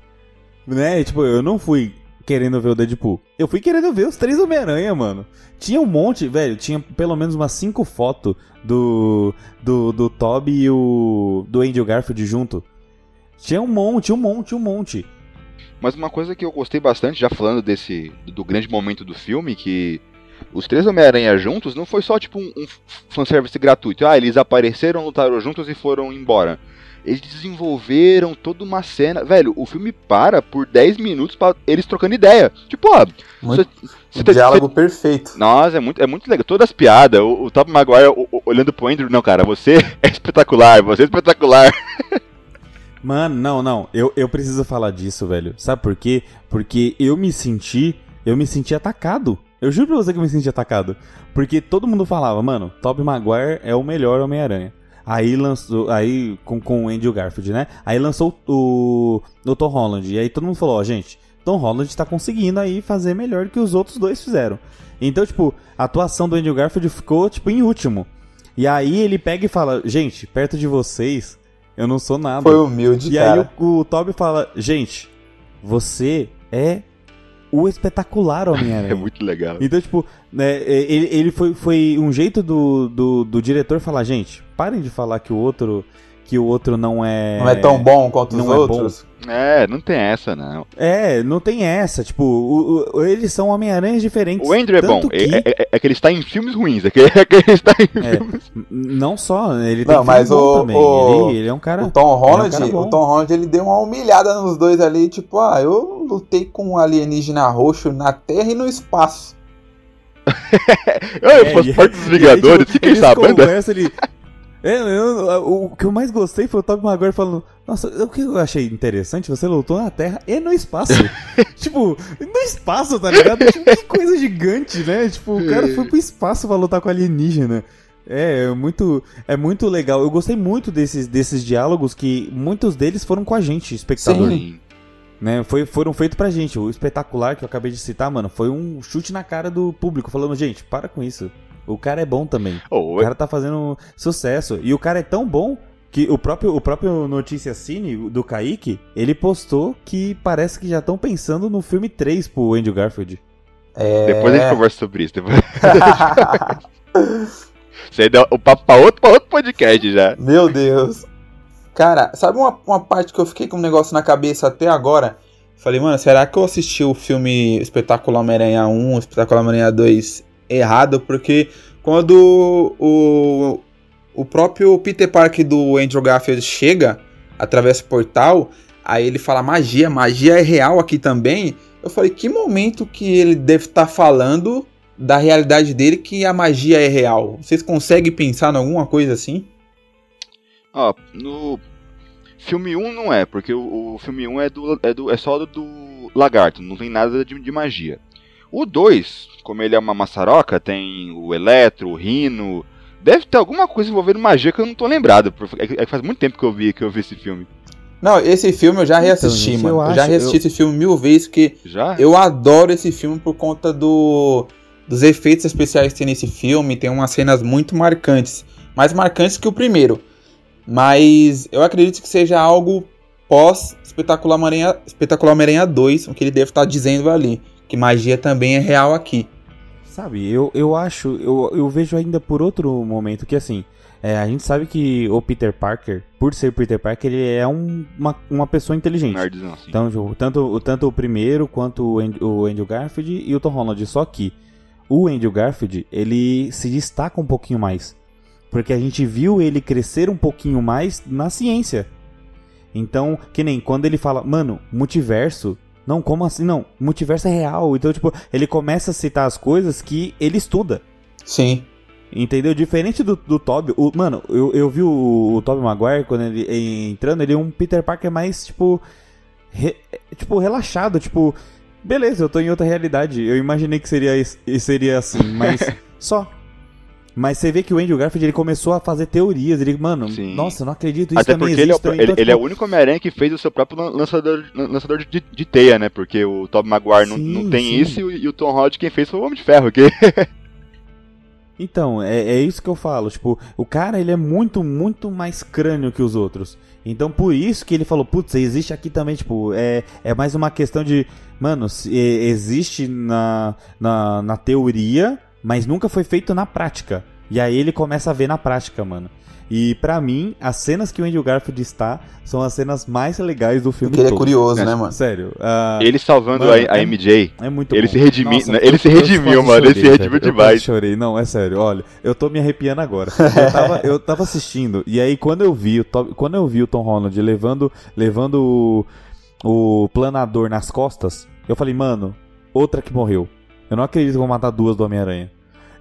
Né? Tipo, eu não fui querendo ver o Deadpool. Eu fui querendo ver os três Homem-Aranha, mano. Tinha um monte, velho, tinha pelo menos umas cinco fotos do, do, do Toby e o do Andrew Garfield junto. Tinha um monte, um monte, um monte. Mas uma coisa que eu gostei bastante, já falando desse do grande momento do filme, que os três Homem-Aranha juntos não foi só tipo um, um fanservice gratuito. Ah, eles apareceram, lutaram juntos e foram embora. Eles desenvolveram toda uma cena. Velho, o filme para por 10 minutos para eles trocando ideia. Tipo, ó. Muito, cê, cê, diálogo cê... perfeito. Nossa, é muito, é muito legal. Todas as piadas. O, o Top Maguire o, o, olhando pro Andrew. Não, cara, você é espetacular. Você é espetacular. Mano, não, não. Eu, eu preciso falar disso, velho. Sabe por quê? Porque eu me senti. Eu me senti atacado. Eu juro pra você que eu me senti atacado. Porque todo mundo falava, mano, Tobey Maguire é o melhor Homem-Aranha. Aí lançou. Aí com, com o Andrew Garfield, né? Aí lançou o, o Tom Holland. E aí todo mundo falou, ó, gente, Tom Holland tá conseguindo aí fazer melhor que os outros dois fizeram. Então, tipo, a atuação do Andrew Garfield ficou, tipo, em último. E aí ele pega e fala, gente, perto de vocês, eu não sou nada. Foi humilde, e cara. E aí o, o Toby fala, gente, você é o espetacular Homem-Aranha. é muito legal. Então, tipo, né, ele, ele foi, foi um jeito do, do, do diretor falar, gente, parem de falar que o outro que o outro não é. Não é tão bom quanto os é outros. É, não tem essa, não. É, não tem essa. Tipo, o, o, eles são Homem-Aranhas diferentes. O Andrew é bom. Que... É, é, é, que ele está em filmes ruins. É que, é que ele está em é, filmes. Não só, ele tem não, mas o, também. O, ele, ele, é um cara. O Tom Holland, é um o Tom Holland, ele deu uma humilhada nos dois ali. Tipo, ah, eu lutei com um alienígena roxo na Terra e no espaço. eu, eu faço parte dos Vingadores, tipo, fiquem sabendo. Conversa, ele, é, eu, o que eu mais gostei foi o Tobey Maguire falando: Nossa, o que eu achei interessante, você lutou na Terra e no espaço. tipo, no espaço, tá ligado? Tipo, que coisa gigante, né? Tipo, o cara foi pro espaço pra lutar com alienígena. É, é muito, é muito legal. Eu gostei muito desses, desses diálogos que muitos deles foram com a gente, espectador. Sim. Né, foi, foram feitos pra gente. O espetacular que eu acabei de citar, mano, foi um chute na cara do público, falando, gente, para com isso. O cara é bom também. Oh, o cara tá fazendo sucesso. E o cara é tão bom que o próprio, o próprio Notícia Cine do Kaique, ele postou que parece que já estão pensando no filme 3 pro Andrew Garfield. É... Depois a gente conversa sobre isso. Depois... Isso aí deu o papo pra outro, pra outro podcast já. Meu Deus. Cara, sabe uma, uma parte que eu fiquei com um negócio na cabeça até agora? Falei, mano, será que eu assisti o filme Espetacular Homem-Aranha 1, Espetacular Homem-Aranha 2 errado? Porque quando o, o próprio Peter Parker do Andrew Garfield chega, através do portal, aí ele fala magia, magia é real aqui também. Eu falei, que momento que ele deve estar tá falando da realidade dele que a magia é real? Vocês conseguem pensar em alguma coisa assim? Ó, no filme 1 não é, porque o, o filme 1 é, do, é, do, é só do, do lagarto, não tem nada de, de magia. O 2, como ele é uma maçaroca, tem o Eletro, o Rino. Deve ter alguma coisa envolvendo magia que eu não tô lembrado. É, é faz muito tempo que eu vi que eu vi esse filme. Não, esse filme eu já então, reassisti, então, mano. Eu, eu já reassisti eu... esse filme mil vezes, porque já? eu adoro esse filme por conta do dos efeitos especiais que tem nesse filme. Tem umas cenas muito marcantes. Mais marcantes que o primeiro. Mas eu acredito que seja algo pós Espetacular Homem-Aranha Espetacular Homem 2, o que ele deve estar dizendo ali. Que magia também é real aqui. Sabe, eu, eu acho, eu, eu vejo ainda por outro momento que assim, é, a gente sabe que o Peter Parker, por ser Peter Parker, ele é um, uma, uma pessoa inteligente. Nerdzão, assim. Então, tanto, tanto o primeiro quanto o, Andrew, o Andrew Garfield e o Tom Holland. Só que o Andrew Garfield, ele se destaca um pouquinho mais. Porque a gente viu ele crescer um pouquinho mais na ciência. Então, que nem quando ele fala, mano, multiverso. Não, como assim? Não, multiverso é real. Então, tipo, ele começa a citar as coisas que ele estuda. Sim. Entendeu? Diferente do, do Toby. O, mano, eu, eu vi o, o Toby Maguire quando ele entrando, ele é um Peter Parker mais, tipo. Re, tipo, relaxado. Tipo, beleza, eu tô em outra realidade. Eu imaginei que seria, seria assim, mas só. Mas você vê que o Andrew Garfield ele começou a fazer teorias. Ele, mano, Sim. nossa, não acredito, isso Até também porque existe. Ele, é, ele, então, ele é o único Homem-Aranha que fez o seu próprio lançador, lançador de, de teia, né? Porque o Tobey Maguire sim, não, não tem sim. isso e, e, o Tom Holland quem fez foi o Homem de Ferro. Que... Então, é, é isso que eu falo. Tipo, o cara ele é muito, muito mais crânio que os outros. Então, por isso que ele falou, putz, existe aqui também, tipo, é, é mais uma questão de, mano, se, existe na, na, na teoria, mas nunca foi feito na prática. E aí ele começa a ver na prática, mano. E para mim, as cenas que o Andrew Garfield está são as cenas mais legais do filme. Porque ele é curioso, é, né, mano? Sério. Uh, ele salvando mano, a, a, MJ. É, é muito ele bom. Se redimi, Nossa, ele se redimiu, mano. Chorei, ele se redimiu velho. demais. Eu chorei. Não, é sério. Olha, eu tô me arrepiando agora. Eu tava, eu tava assistindo e aí quando eu vi o Tom, quando eu vi o Tom Holland levando levando o, o planador nas costas, eu falei, mano, outra que morreu. Eu não acredito que vou matar duas do Homem-Aranha.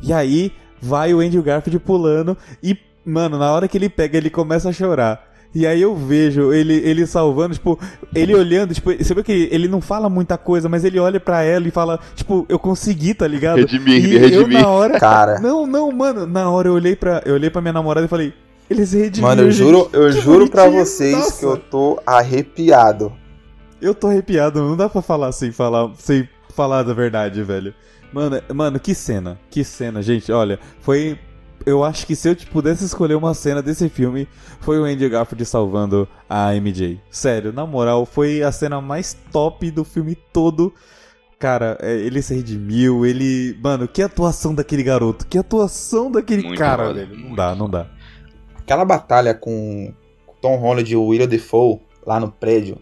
E aí vai o Andrew Garfield pulando e, mano, na hora que ele pega, ele começa a chorar. E aí eu vejo ele, ele salvando, tipo, ele olhando, tipo, você vê que ele não fala muita coisa, mas ele olha para ela e fala, tipo, eu consegui, tá ligado? Redimir, e redimir. eu na hora, cara. Não, não, mano, na hora eu olhei para eu olhei para minha namorada e falei, eles redimiram. Mano, eu juro, eu juro para vocês Nossa. que eu tô arrepiado. Eu tô arrepiado, não dá para falar sem falar, sem falar da verdade, velho. Mano, mano, que cena. Que cena, gente. Olha, foi. Eu acho que se eu pudesse escolher uma cena desse filme, foi o Andy Garfield salvando a MJ. Sério, na moral, foi a cena mais top do filme todo. Cara, é, ele se redimiu, ele. Mano, que atuação daquele garoto. Que atuação daquele muito cara, velho. Não dá, não dá. Aquela batalha com Tom Holland e o William Defoe lá no prédio.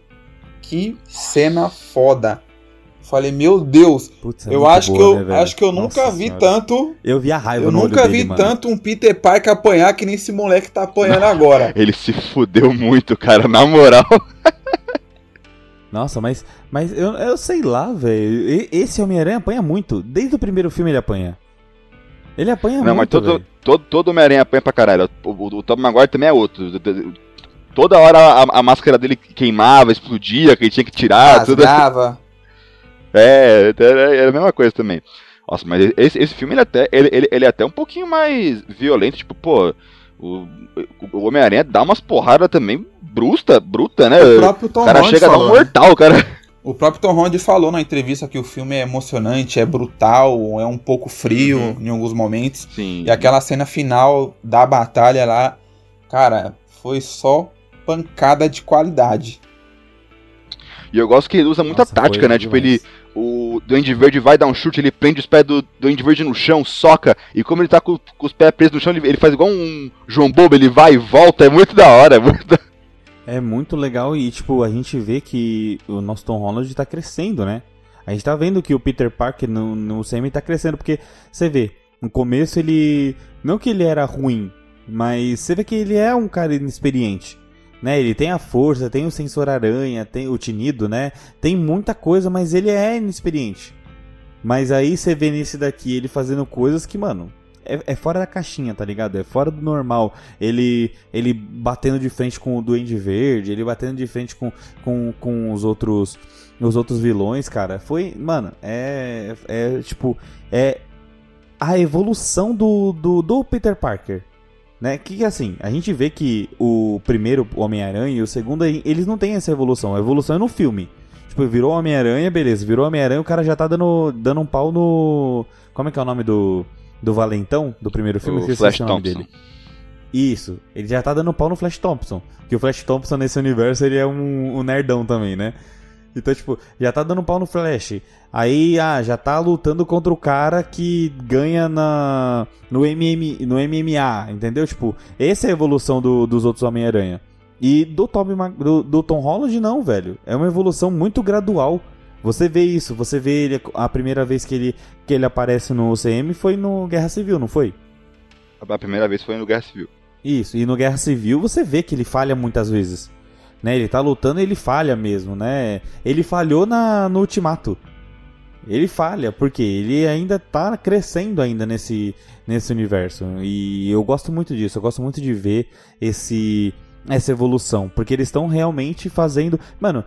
Que cena foda. Falei, meu Deus, Putz, é eu acho, boa, que eu, né, acho que eu nunca vi senhora. tanto. Eu vi a raiva Eu no nunca vi dele, tanto um Peter Parker apanhar que nem esse moleque tá apanhando agora. Ele se fudeu muito, cara, na moral. Nossa, mas, mas eu, eu sei lá, velho. Esse Homem-Aranha apanha muito. Desde o primeiro filme ele apanha. Ele apanha Não, muito. Não, mas todo, todo, todo Homem-Aranha apanha pra caralho. O, o, o Tom Maguire também é outro. Toda hora a, a, máscara dele queimava, explodia, que ele tinha que tirar. Rasgava. Tudo. É, era a mesma coisa também. Nossa, mas esse, esse filme ele é até, ele, ele, ele é até um pouquinho mais violento, tipo, pô, o, o Homem-Aranha dá umas porradas também bruta, bruta, né? O próprio Tom o cara chega falou, a dar um mortal, cara. O próprio Tom Holland falou na entrevista que o filme é emocionante, é brutal, é um pouco frio uhum. em alguns momentos. Sim. E aquela cena final da batalha lá, cara, foi só pancada de qualidade. E eu gosto que ele usa muita Nossa, tática, né? Tipo, ele. O Duende Verde vai dar um chute, ele prende os pés do Duende Verde no chão, soca, e como ele tá com, com os pés presos no chão, ele, ele, faz igual um João Bobo, ele vai e volta, é muito da hora. É muito, da... é muito legal e, tipo, a gente vê que o nosso Tom Holland tá crescendo, né? A gente tá vendo que o Peter Parker no, no CM tá crescendo, porque você vê, no começo ele. Não que ele era ruim, mas você vê que ele é um cara inexperiente. Né, ele tem a força, tem o sensor aranha, tem o tinido, né? Tem muita coisa, mas ele é inexperiente. Mas aí você vê nesse daqui ele fazendo coisas que, mano, é, é, fora da caixinha, tá ligado? É fora do normal. Ele ele batendo de frente com o Duende Verde, ele batendo de frente com, com, com os outros os outros vilões, cara. Foi, mano, é é tipo, é a evolução do, do, do Peter Parker. Né? Que assim, a gente vê que o primeiro Homem-Aranha e o segundo, eles não têm essa evolução. A evolução é no filme. Tipo, virou Homem-Aranha, beleza. Virou Homem-Aranha, o cara já tá dando, dando um pau no. Como é que é o nome do. Do Valentão, do primeiro filme? O Flash o nome Thompson. dele. Isso, ele já tá dando pau no Flash Thompson. Que o Flash Thompson nesse universo ele é um, um nerdão também, né? Então, tipo, já tá dando pau no Flash. Aí, ah, já tá lutando contra o cara que ganha na no, MM, no MMA, entendeu? Tipo, essa é a evolução do, dos outros Homem-Aranha. E do, Tom, do, do Tom Holland, não, velho. É uma evolução muito gradual. Você vê isso, você vê ele. A primeira vez que ele, que ele aparece no CM foi no Guerra Civil, não foi? A primeira vez foi no Guerra Civil. Isso, e no Guerra Civil você vê que ele falha muitas vezes. Né? Ele tá lutando e ele falha mesmo, né? Ele falhou na, no Ultimato. Ele falha, porque ele ainda tá crescendo ainda nesse, nesse universo. E eu gosto muito disso, eu gosto muito de ver esse essa evolução. Porque eles estão realmente fazendo. Mano,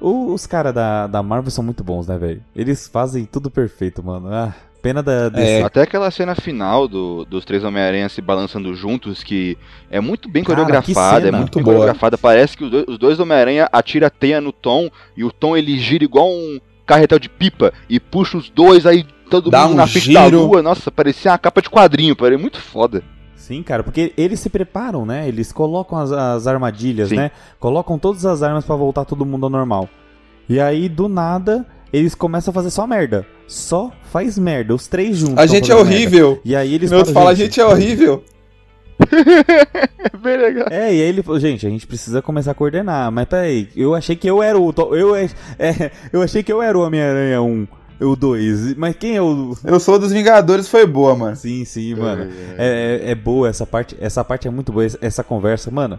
os caras da, da Marvel são muito bons, né, velho? Eles fazem tudo perfeito, mano. Ah, pena da. Desse... É, até aquela cena final do, dos três Homem-Aranha se balançando juntos, que é muito bem Cara, coreografada, é muito, bem boa. coreografada. Parece que os dois, dois Homem-Aranha atiram a teia no Tom e o Tom ele gira igual um carretel de pipa e puxa os dois aí todo Dá mundo um na frente da lua. Nossa, parecia uma capa de quadrinho, parecia muito foda. Sim, cara, porque eles se preparam, né? Eles colocam as, as armadilhas, Sim. né? Colocam todas as armas para voltar todo mundo ao normal. E aí, do nada, eles começam a fazer só merda. Só faz merda, os três juntos. A gente é horrível. Merda. E aí eles Meu fala, a gente é horrível. Bem legal. É, e aí ele falou, gente, a gente precisa começar a coordenar. Mas peraí, eu achei que eu era o. Eu, é, eu achei que eu era o Homem-Aranha 1. O 2. Mas quem é o. Eu sou dos Vingadores, foi boa, mano. Sim, sim, mano. É, é, é boa essa parte. Essa parte é muito boa, essa conversa, mano.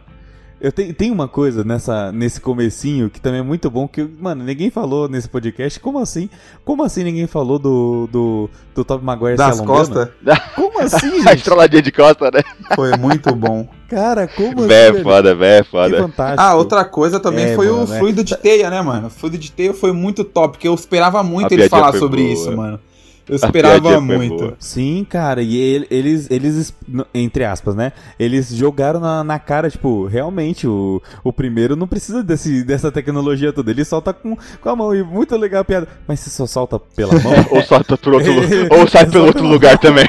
Eu tenho, tem uma coisa nessa, nesse comecinho que também é muito bom, que, mano, ninguém falou nesse podcast. Como assim? Como assim ninguém falou do, do, do Top Maguire Das costas? Como assim, gente? A estraladinha de costa, né? Foi muito bom. Cara, como assim? Vé foda, vé foda. Que fantástico. Ah, outra coisa também é, foi mano, o né? fluido de teia, né, mano? O fluido de teia foi muito top, porque eu esperava muito A ele falar sobre boa. isso, mano. Eu esperava muito. Sim, cara, e ele, eles, eles, entre aspas, né? Eles jogaram na, na cara, tipo, realmente, o, o primeiro não precisa desse, dessa tecnologia toda. Ele solta com, com a mão, e muito legal a piada. Mas se só solta pela mão. ou solta por outro Ou sai pelo outro lugar também.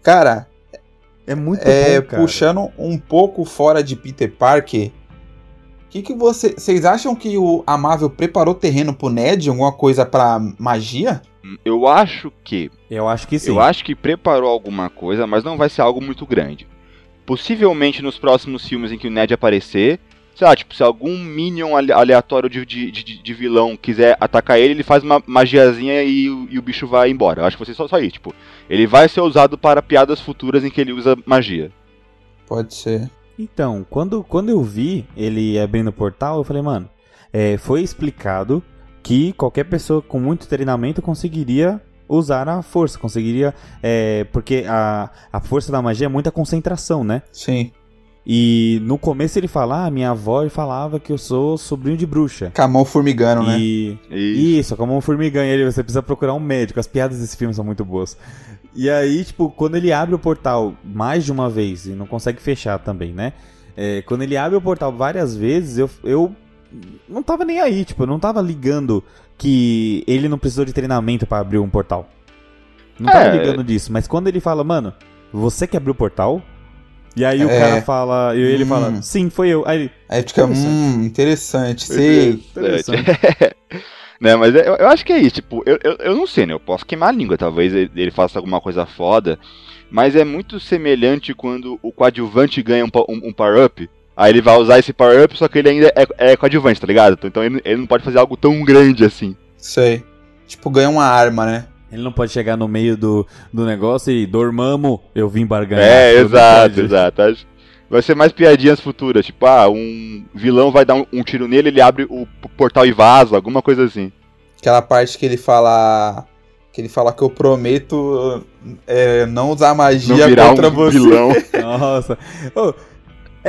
Cara, é muito é, bom, cara. Puxando um pouco fora de Peter Parker. O que, que você, vocês acham que o Amável preparou terreno pro Ned? Alguma coisa pra magia? Eu acho que. Eu acho que sim. Eu acho que preparou alguma coisa, mas não vai ser algo muito grande. Possivelmente nos próximos filmes em que o Ned aparecer, sei lá, tipo, se algum Minion aleatório de, de, de, de vilão quiser atacar ele, ele faz uma magiazinha e, e o bicho vai embora. Eu acho que vai ser só, só isso, tipo. Ele vai ser usado para piadas futuras em que ele usa magia. Pode ser. Então, quando, quando eu vi ele abrindo o portal, eu falei, mano, é, foi explicado que qualquer pessoa com muito treinamento conseguiria usar a força, conseguiria. É, porque a, a força da magia é muita concentração, né? Sim. E no começo ele fala, ah, minha avó falava que eu sou sobrinho de bruxa. Com a mão formigando, né? Isso, Isso com a mão formigando. E ele, você precisa procurar um médico. As piadas desse filme são muito boas. E aí, tipo, quando ele abre o portal mais de uma vez, e não consegue fechar também, né? É, quando ele abre o portal várias vezes, eu, eu não tava nem aí, tipo, eu não tava ligando que ele não precisou de treinamento para abrir um portal. Não tava é... ligando disso, mas quando ele fala, mano, você que abriu o portal? E aí é... o cara fala, e ele hum. fala, sim, foi eu. Aí ele. Aí fica, hum, interessante, sei. Interessante. né, mas eu, eu acho que é isso, tipo, eu, eu, eu não sei, né? Eu posso queimar a língua, talvez ele, ele faça alguma coisa foda. Mas é muito semelhante quando o coadjuvante ganha um, um, um power-up. Aí ele vai usar esse power-up, só que ele ainda é, é coadjuvante, tá ligado? Então ele, ele não pode fazer algo tão grande assim. Sei. Tipo, ganha uma arma, né? Ele não pode chegar no meio do, do negócio e dormamos, eu vim barganhar. É, não exato, exato. Vai ser mais piadinhas futuras, tipo, ah, um vilão vai dar um, um tiro nele, ele abre o portal e vaza, alguma coisa assim. Aquela parte que ele fala. Que ele fala que eu prometo é, não usar Não magia virar contra um você. vilão. Nossa. Ô,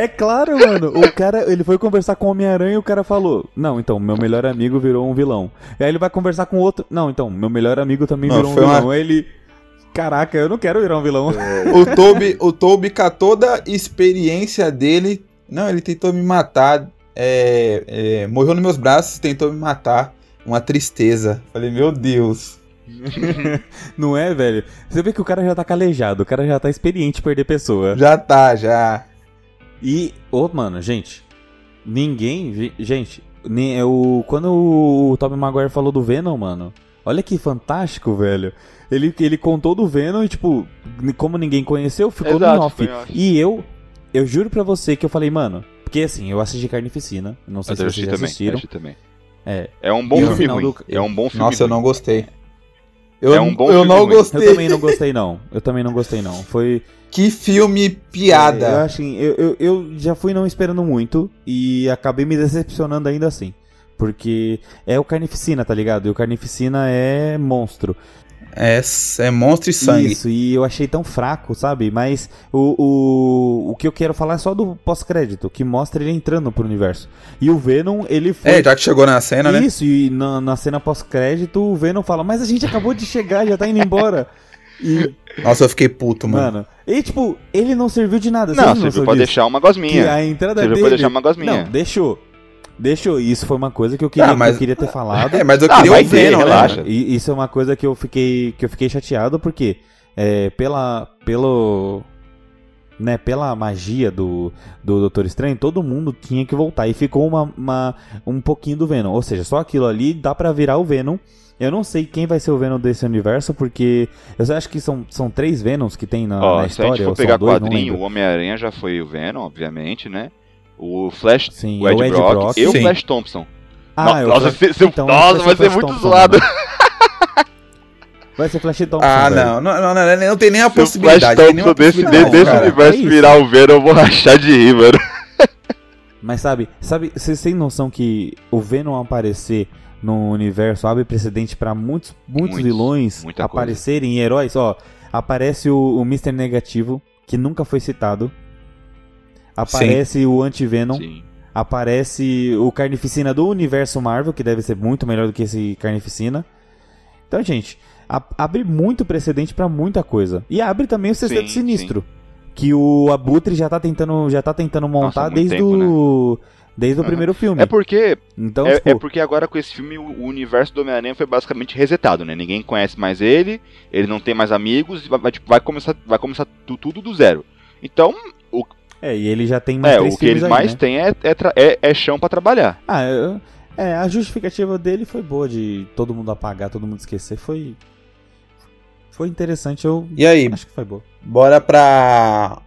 é claro, mano. O cara, ele foi conversar com o Homem-Aranha e o cara falou: Não, então, meu melhor amigo virou um vilão. E aí ele vai conversar com outro. Não, então, meu melhor amigo também Não, virou um uma- vilão. Aí ele. Caraca, eu não quero virar um vilão. O Toby, o Toby, com toda a experiência dele. Não, ele tentou me matar. é, é, morreu nos meus braços, tentou me matar. Uma tristeza. Falei, meu Deus. Não é, velho? Você vê que o cara já tá calejado, o cara já tá experiente em perder pessoa. Já tá, já. E, ô, mano, gente, ninguém, ge- gente, nem, é o, quando o Tobey Maguire falou do Venom, mano, olha que fantástico, velho. Ele, ele contou do Venom e, tipo, como ninguém conheceu, ficou Exato, no off. E eu, eu juro pra você que eu falei, mano, porque assim, eu assisti Carnificina, não sei Eu se vocês também, assistiram. assisti também. É, É um bom E filme ruim. do- É um bom filme Nossa, eu não gostei. Eu, É um bom eu filme não ruim. eu gostei. também não gostei não, eu também não gostei não, foi... Que filme É, Eu, piada. assim, eu, eu, eu já fui não esperando muito e acabei me decepcionando ainda assim. Porque é o Carnificina, tá ligado? E o Carnificina é monstro. É, é monstro e sangue. Isso, e eu achei tão fraco, sabe? Mas o, o, o que eu quero falar é só do pós-crédito, que mostra ele entrando pro universo. E o Venom, ele foi. É, já que chegou na cena, né? Isso, e na, na cena pós-crédito, o Venom fala, mas a gente acabou de chegar, já tá indo embora. E, Nossa, eu fiquei puto, mano. mano, e tipo, ele não serviu de nada. Não, vocês serviu pra disso? deixar uma que gosminha. a entrada Serviu dele... pra deixar uma gosminha. Não, deixou. Deixou. E Isso foi uma coisa que eu queria, Ah, mas- que eu queria ter falado. É, mas eu Ah, queria vai o ter, Venom, né? relaxa. E isso é uma coisa que eu fiquei, que eu fiquei chateado porque é, pela, pelo, né, pela magia do, do Doutor Estranho, todo mundo tinha que voltar e ficou uma, uma- um pouquinho do Venom. Ou seja, só aquilo ali dá pra virar o Venom. Eu não sei quem vai ser o Venom desse universo, porque eu acho que são, são três Venoms que tem na, Ó, na se a gente história. for pegar dois, quadrinho, o Homem-Aranha já foi o Venom, obviamente, né? O Flash, Sim, o Ed, o Ed Brock, Brock. e o Sim. Flash Thompson. Ah, nossa, se- se- então, nossa, vai ser muito Thompson, zoado. Vai ser Flash Thompson. Ah, não, não, não, não, não tem nem a Se o Flash possibilidade. nem Thompson desse, desse cara. universo É isso. virar o Venom, eu vou rachar de rir, mano. Mas sabe, sabe, vocês têm noção que o Venom aparecer no universo abre precedente pra muitos, muitos, Muitos, vilões aparecerem em heróis? Ó, aparece o, o Mr. Negativo, que nunca foi citado. Aparece o Anti-Venom. Sim. Aparece o Carnificina do universo Marvel, que deve ser muito melhor do que esse Carnificina. Então, gente, abre muito precedente pra muita coisa. E abre também o Sexteto Sim, Sinistro. Que o Abutre já tá tentando, já tá tentando montar muito desde tempo, o. Desde o primeiro filme. É porque, Então, é, tipo, é porque agora com esse filme o, universo do Homem-Aranha foi basicamente resetado, né? Ninguém conhece mais ele, ele não tem mais amigos, vai, tipo, vai começar, vai começar tu- tudo do zero. Então, o, é, e ele já tem mais é, o que eles filmes aí, mais né? têm é, é, é- é chão pra trabalhar. Ah, eu- é, a justificativa dele foi boa de todo mundo apagar, todo mundo esquecer. Foi. Foi interessante, eu E aí, acho que foi boa. bora pra.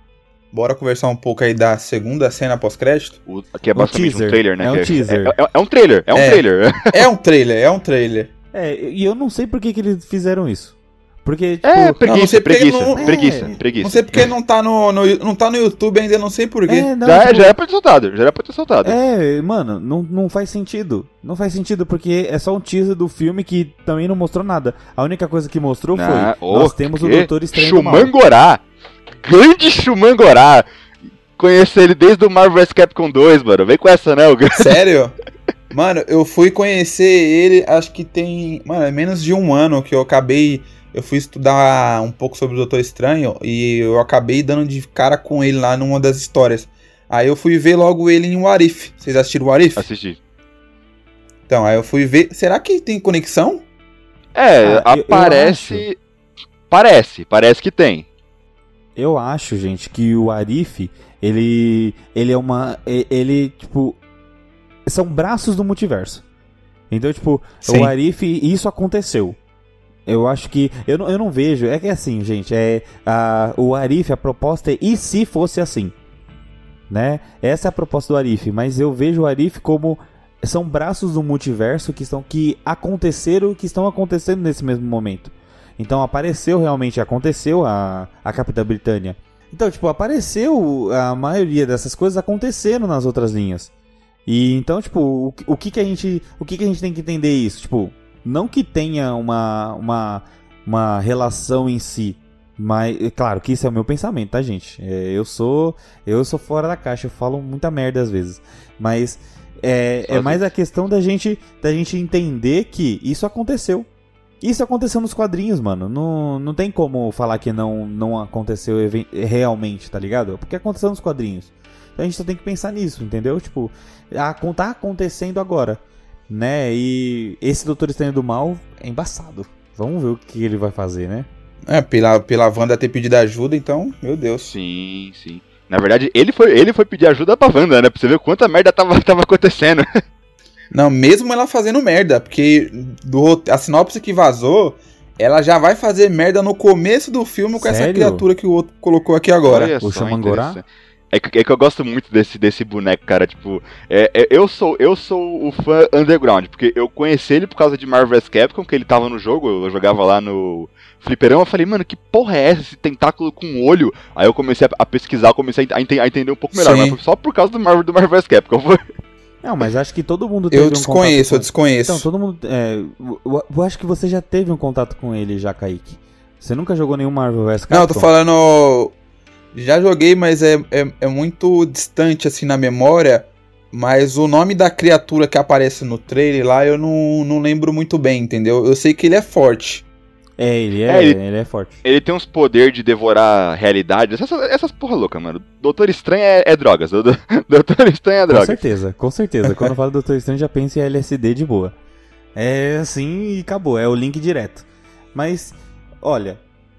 Bora conversar um pouco aí da segunda cena pós-crédito? O, que é Um basicamente um, teaser, trailer, né? é um que teaser. É, é- é um trailer, é um É. trailer. É um trailer, é um trailer. É, e eu não sei por que, que eles fizeram isso. Porque, tipo. É, não preguiça, sei preguiça, não- preguiça, É. preguiça. Não sei porque não tá no, no, não tá no YouTube ainda, não sei porquê. é, não, já, tipo, já era pra ter soltado, já era pra ter soltado. É, mano, não, não faz sentido. Não faz sentido, porque é só um teaser do filme que também não mostrou nada. A única coisa que mostrou foi: Ah, nós temos o? Doutor Estranho. Shumangorá. Grande Shumangorá. Conheço ele desde o Marvel vs Capcom 2, mano. Vem com essa, né, Hugo? Sério? Mano, eu fui conhecer ele, acho que tem, mano, é menos de um ano que eu acabei, eu fui estudar um pouco sobre o Doutor Estranho e eu acabei dando de cara com ele lá numa das histórias. Aí eu fui ver logo ele em Warif. Vocês assistiram Warif? Assisti. Então, aí eu fui ver. Será que tem conexão? É, Ah, eu- eu aparece. Parece, parece que tem. Eu acho, gente, que o Arif, ele. Ele é uma. Ele, tipo. São braços do multiverso. Então, tipo, Sim. o Arif, isso aconteceu. Eu acho que. Eu não, eu não vejo. É que é assim, gente. É, a, o Arif, a proposta é e se fosse assim? Né? Essa é a proposta do Arif. Mas eu vejo o Arif como. São braços do multiverso que estão. que aconteceram que estão acontecendo nesse mesmo momento. Então apareceu realmente, aconteceu a, a Capitã Britânia. Então, tipo, apareceu. A maioria dessas coisas aconteceram nas outras linhas. E então, tipo, o, o que que a gente. O que que a gente tem que entender isso? Tipo, não que tenha uma, uma, uma relação em si. Mas, é claro que isso é o meu pensamento, tá, gente? É, eu sou eu sou fora da caixa, eu falo muita merda às vezes. Mas é, é mais a questão da gente, da gente entender que isso aconteceu. Isso aconteceu nos quadrinhos, mano. Não, não tem como falar que não, não aconteceu realmente, tá ligado? Porque aconteceu nos quadrinhos. Então a gente só tem que pensar nisso, entendeu? Tipo, a, tá acontecendo agora né? E esse Doutor Estranho do Mal é embaçado. Vamos ver o que ele vai fazer, né? É, pela, pela Wanda ter pedido ajuda, então, meu Deus. Sim, sim. Na verdade, ele foi, ele foi pedir ajuda pra Wanda, né? Pra você ver quanta merda tava, tava acontecendo. Não, mesmo ela fazendo merda, porque do, a sinopse que vazou, ela já vai fazer merda no começo do filme com essa Sério? criatura que o outro colocou aqui agora. Olha O Xamangorá? É que, é que eu gosto muito desse, desse boneco, cara. Tipo, é, é- eu, sou, eu sou o fã underground, porque eu conheci ele por causa de Marvel vs Capcom, que ele tava no jogo, eu jogava lá no Fliperão. Eu falei, mano, que porra é essa? Esse tentáculo com olho? Aí eu comecei a, a pesquisar, comecei a, ente- a entender um pouco melhor, Sim. mas só por causa do Marvel, do Marvel vs Capcom. Foi. Não, mas acho que todo mundo teve Eu um desconheço, eu desconheço. Então, todo mundo. É, eu, eu acho que você já teve um contato com ele já, Kaique. Você nunca jogou nenhum Marvel vs Capcom? Não, eu tô falando. Já joguei, mas é, é, é muito distante assim na memória. Mas o nome da criatura que aparece no trailer lá eu não, não lembro muito bem, entendeu? Eu sei que ele é forte. É, ele é, É, ele- ele... é forte. Ele tem uns poderes de devorar realidade, essas, essas porra louca, mano. Doutor Estranho é, é drogas. Doutor Doutor Estranho é Com drogas. certeza, com certeza. Quando eu falo Doutor Estranho, já penso em LSD de boa. É assim e acabou, é o link direto. Mas, olha,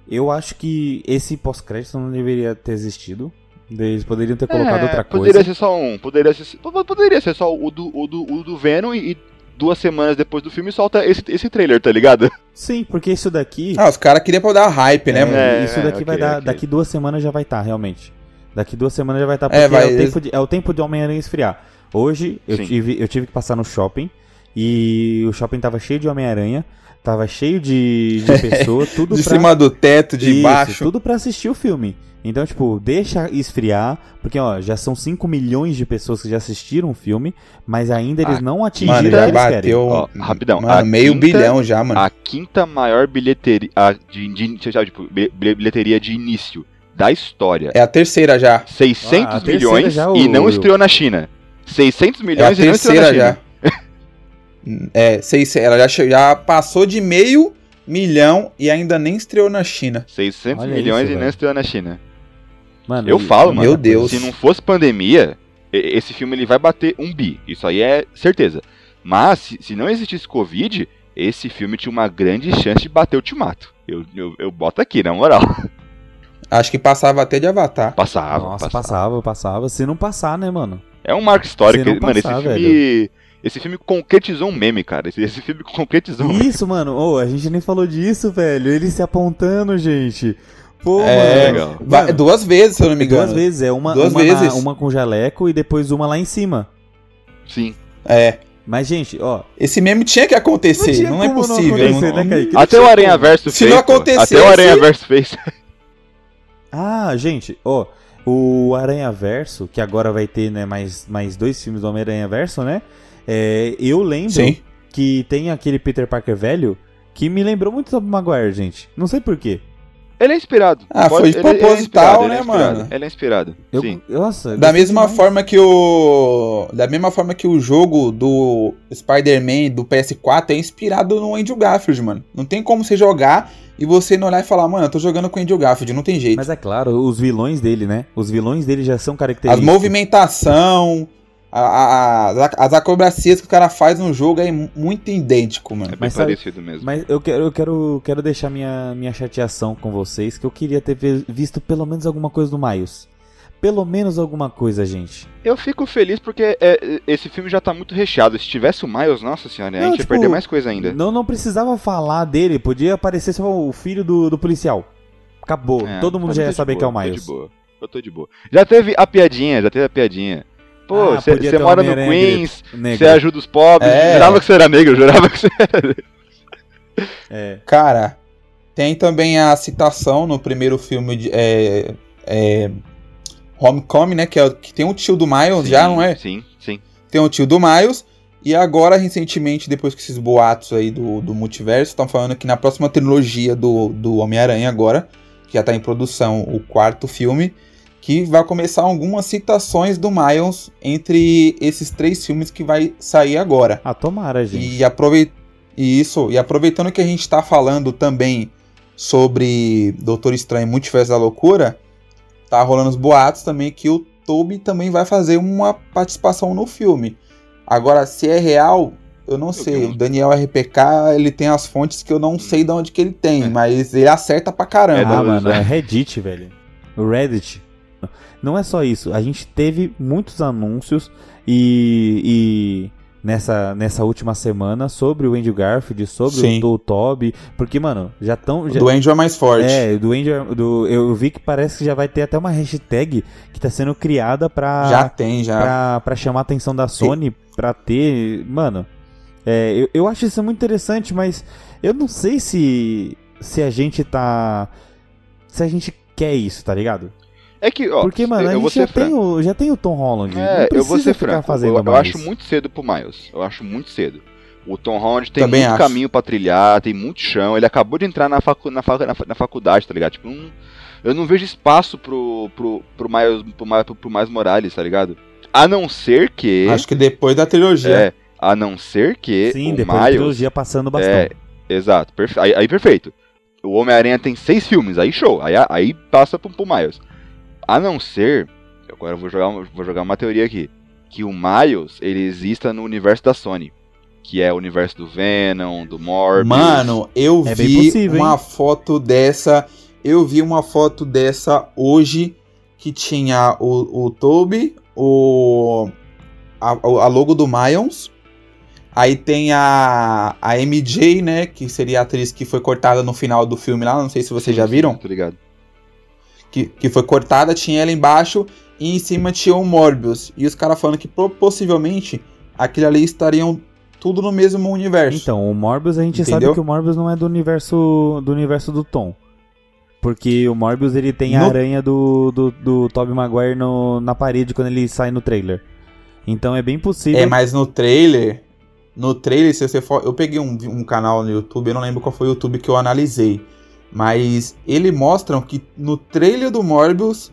eu acho que esse pós-crédito não deveria ter existido. Eles poderiam ter colocado É, outra coisa. Poderia ser só um. Poderia ser, po- poderia ser só o do, o do, o do Venom e, e duas semanas depois do filme solta esse, esse trailer, tá ligado? Sim, porque isso daqui. Ah, os caras queriam pra dar hype, né, é, mano? É, isso daqui ok, vai dar. ok. Daqui duas semanas já vai estar, realmente. Daqui duas semanas já vai estar, porque É, é, vai, o eles- tempo de, é o tempo de Homem-Aranha esfriar. Hoje eu Sim. tive, eu tive que passar no shopping e o shopping tava cheio de Homem-Aranha, tava cheio de, de pessoa, tudo De pra... cima do teto, de Isso, baixo. tudo pra assistir o filme. Então, tipo, deixa esfriar, porque ó, já são 5 milhões de pessoas que já assistiram o filme, mas ainda eles Ah, não atingiram Mano, o que já eles querem. bateu. Ó, rapidão, Mano, a meio quinta- bilhão já, mano. A quinta maior bilheteria a, de, de, tipo, bi- bilheteria de início da história. É a terceira já. 600 Ah, a terceira milhões já, e o- não o- estreou na China. 600 É a milhões e não estreou na terceira China. já. É, seis, ela já, já passou de meio milhão e ainda nem estreou na China. 600 Olha milhões isso, e velho. estreou na China. Mano, Eu e- falo, Meu mano. Deus. Se não fosse pandemia, esse filme ele vai bater um bi. Isso aí é certeza. Mas, se, se não existisse Covid, esse filme tinha uma grande chance de bater o ultimato. Eu, eu, eu boto aqui, na moral. Acho que passava até de Avatar. Passava, Nossa, passava. passava, passava. Se não passar, né, mano? É um marco histórico. Se não Mano, passar, esse filme. Esse filme concretizou um meme, cara. Esse, esse filme concretizou um meme. Isso, mano. Ô, a gente nem falou disso, velho. Ele se apontando, gente. Pô, É, mano. duas vezes, se eu não me engano. Duas vezes, é uma, Duas uma, na- vezes. uma com jaleco e depois uma lá em cima. Sim. É. Mas, gente, ó. Esse meme tinha que acontecer. tinha Não, é não possível. acontecer, não- né? Até o Aranha Verso Se fez. não pô. Até acontecesse- o Aranha Verso fez. Ah, gente, ó. O Aranha Verso, que agora vai ter, né, mais, mais dois filmes do Homem-Aranha Verso, né? É, eu lembro Sim. que tem aquele Peter Parker velho que me lembrou muito do Tobey Maguire, gente. Não sei porquê. Ele é inspirado. Ah, foi ele- ele é proposital, é né, inspirado, mano? Ele é inspirado. Eu, Sim. Nossa, Da mesma demais. forma que o. Da mesma forma que o jogo do Spider-Man do PS4 é inspirado no Andrew Garfield, mano. Não tem como você jogar e você não olhar e falar, mano, eu tô jogando com o Andrew Garfield, não tem jeito. Mas é claro, os vilões dele, né? Os vilões dele já são As característicos. movimentação, a- a- as, as acrobacias que o cara faz no jogo é mu- muito idêntico, É mano. bem Mas sabe- parecido mesmo. Mas eu quero, eu quero, quero deixar minha, minha chateação com vocês, que eu queria ter visto pelo menos alguma coisa do Miles. pelo menos alguma coisa, gente. Eu fico feliz porque é, esse filme já tá muito recheado. Se tivesse o Miles, nossa senhora, Não, a gente tipo, ia perder mais coisa ainda. Não, não precisava falar dele, podia aparecer só o filho do, do policial. Acabou, É, todo mundo já eu ia saber que é o boa, Miles. Tô de boa. Eu tô de boa. Já teve a piadinha, já teve a piadinha. Pô, Ah, você o mora no Queens, Negro. você ajuda os pobres. É. Jurava que você era negro, jurava que você era. É. Cara, tem também a citação no primeiro filme de é, é, Homecoming, né? Que, é, o- que tem o tio do Miles já, não é? Sim, sim. Tem o tio do Miles. E agora, recentemente, depois que esses boatos aí do, do multiverso, estão falando que na próxima trilogia do, do Homem-Aranha agora, que já tá em produção o quarto filme, que vai começar algumas citações do Miles entre esses três filmes que vai sair agora. Ah, tomara, gente. E, aprovei... e isso, e aproveitando que a gente tá falando também sobre Doutor Estranho e Multiverso da Loucura, tá rolando os boatos também que o Toby também vai fazer uma participação no filme. Agora, se é real, eu não sei. Deus. O Daniel RPK, ele tem as fontes que eu não sei de onde que ele tem, É. mas ele acerta pra caramba. É, Ah, não, mano, é. é Reddit, velho. O Reddit. Não é só isso. A gente teve muitos anúncios e, e nessa, nessa última semana sobre o Andrew Garfield, sobre Sim. o, o Toby. Porque, mano, já estão. O do Andrew é mais forte. É, do Andrew, do, eu vi que parece que já vai ter até uma hashtag que tá sendo criada pra, Já tem, já. pra, pra chamar a atenção da Sony, pra ter. Mano, é, eu, eu acho isso muito interessante, mas eu não sei se, se a gente tá. Se a gente quer isso, tá ligado? É que, ó, Porque, mano, a eu vou gente já tem, o, já tem o Tom Holland. É, não eu vou ser franco. fazendo Eu, eu acho muito cedo pro Miles. Eu acho muito cedo. O Tom Holland tem Também muito acho. caminho pra trilhar, tem muito chão. Ele acabou de entrar na, facu na, facu na, fa- na faculdade, tá ligado? Tipo, não- eu não vejo espaço pro, pro, pro, Miles, pro, Miles, pro Miles Morales, tá ligado? A não ser que. Acho que depois da trilogia. É, a não ser que Sim, o depois da Miles. trilogia passando bastão. É, exato. perfe- Aí, aí perfeito. O Homem-Aranha tem seis filmes, aí show. Aí, aí passa pro, pro Miles. A não ser. Agora eu vou jogar, uma- vou jogar uma teoria aqui. Que o Miles, ele exista no universo da Sony. Que é o universo do Venom, do Morbius. Mano, eu É vi possível, uma hein? foto dessa. Eu vi uma foto dessa hoje que tinha o, o Toby, o a, a logo do Miles. Aí tem a, a MJ, né? Que seria a atriz que foi cortada no final do filme lá. Não sei se vocês já Sim, viram. sim, ligado. Que, que foi cortada, tinha ela embaixo. E em cima tinha o Morbius. E os caras falando que possivelmente aquilo ali estariam tudo no mesmo universo. Então, o Morbius a gente Entendeu? sabe que o Morbius não é do universo do universo do Tom. Porque o Morbius ele tem a No- aranha do, do, do Tobey Maguire no, na parede quando ele sai no trailer. Então é bem possível. É, mas no trailer. No trailer, se você for. Eu peguei um, um canal no YouTube, eu não lembro qual foi o YouTube que eu analisei. Mas ele mostram que no trailer do Morbius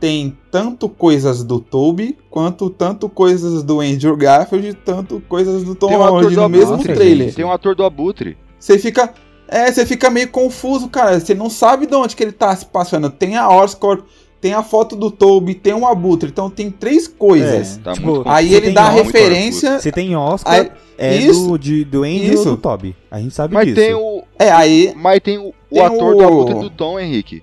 tem tanto coisas do Toby, quanto tanto coisas do Andrew Garfield, tanto coisas do Tom um Holland no mesmo Abutre, trailer. gente. Tem um ator do Abutre. Você fica. É, você fica meio confuso, cara. Você não sabe de onde que ele tá se passando. Tem a Oscorp, tem a foto do Toby, tem um Abutre. Então tem três coisas. Tá Tipo, muito Aí ele dá a Oscar, referência. Se tem Oscar, Aí- é isso. do, de, do Andrew Isso. ou do Toby. A gente sabe Mas disso. tem o. É, aí. Mas tem o, o Tem ator o- do Abutre do Tom, Henrique.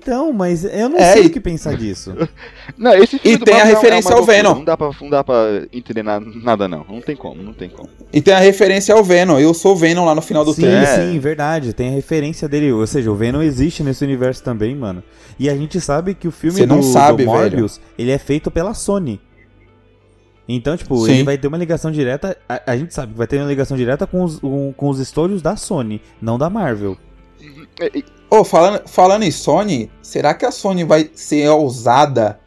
Então, mas eu não É, sei e- o que pensar disso. Não, esse filme E tem a é referência ao loucura, Venom. Não dá, pra, não dá pra entender na- nada, não. Não tem como, não tem como. E tem a referência ao Venom. Eu sou Venom lá no final do sim, trailer. É. sim, verdade. Tem a referência dele. Ou seja, o Venom existe nesse universo também, mano. E a gente sabe que o filme não do, sabe, do Morbius, ele é feito pela Sony. Então, tipo, Sim. ele vai ter uma ligação direta. A, a gente sabe que vai ter uma ligação direta com os, com, com os estúdios da Sony, não da Marvel. É, é, Ô, falando, falando em Sony, será que a Sony vai ser ousada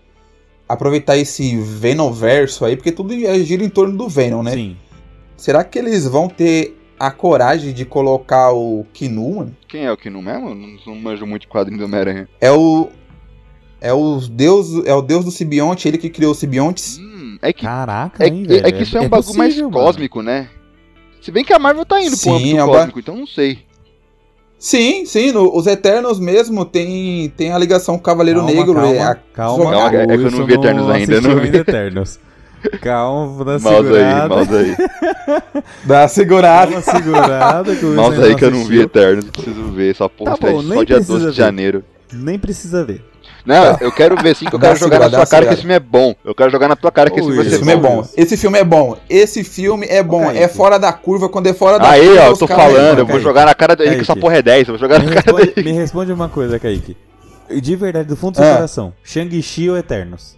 aproveitar esse Venomverso aí? Porque tudo é- gira em torno do Venom, né? Sim. Será que eles vão ter a coragem de colocar o Kinu, mano? Quem é o que não mesmo? Não, não manjo muito de quadrinho do Homem-Aranha. É o. É o deus, é o deus do simbionte, ele que criou os simbiontes. Hum, é que, Caraca, é, hein, é- velho. é que isso é, um bagulho mais mano. cósmico, né? Se bem que a Marvel tá indo Sim, pro âmbito é um ba- cósmico, então não sei. Sim, sim, no- os Eternos mesmo tem, tem a ligação com o Cavaleiro Calma, Negro. calma, é a- calma, Calma, é que eu não vi Eternos ainda, eu não vi. ainda Eternos. Calma, vou dar uma Mouse aí, segurada. mouse aí. Dá Dá segurada. uma segurada que Mouse ainda aí não que eu não vi. Eternos, preciso ver. Essa porra Tá bom, só nem dia precisa 12 de ver. janeiro. Nem precisa ver. Não, eu quero ver sim que eu quero jogar na sua cara que esse filme é bom. Eu quero jogar na tua cara que esse vai Esse filme é bom. bom. Esse filme é bom. Esse filme é bom. É fora da curva. Quando é fora da Aí, curva. ó, eu tô falando, eu vou jogar na cara dele que essa porra é 10. Eu vou jogar Me na cara responde, dele. me responde uma coisa, Kaique. De verdade, do fundo do seu Ah. coração, Shang-Chi ou Eternos?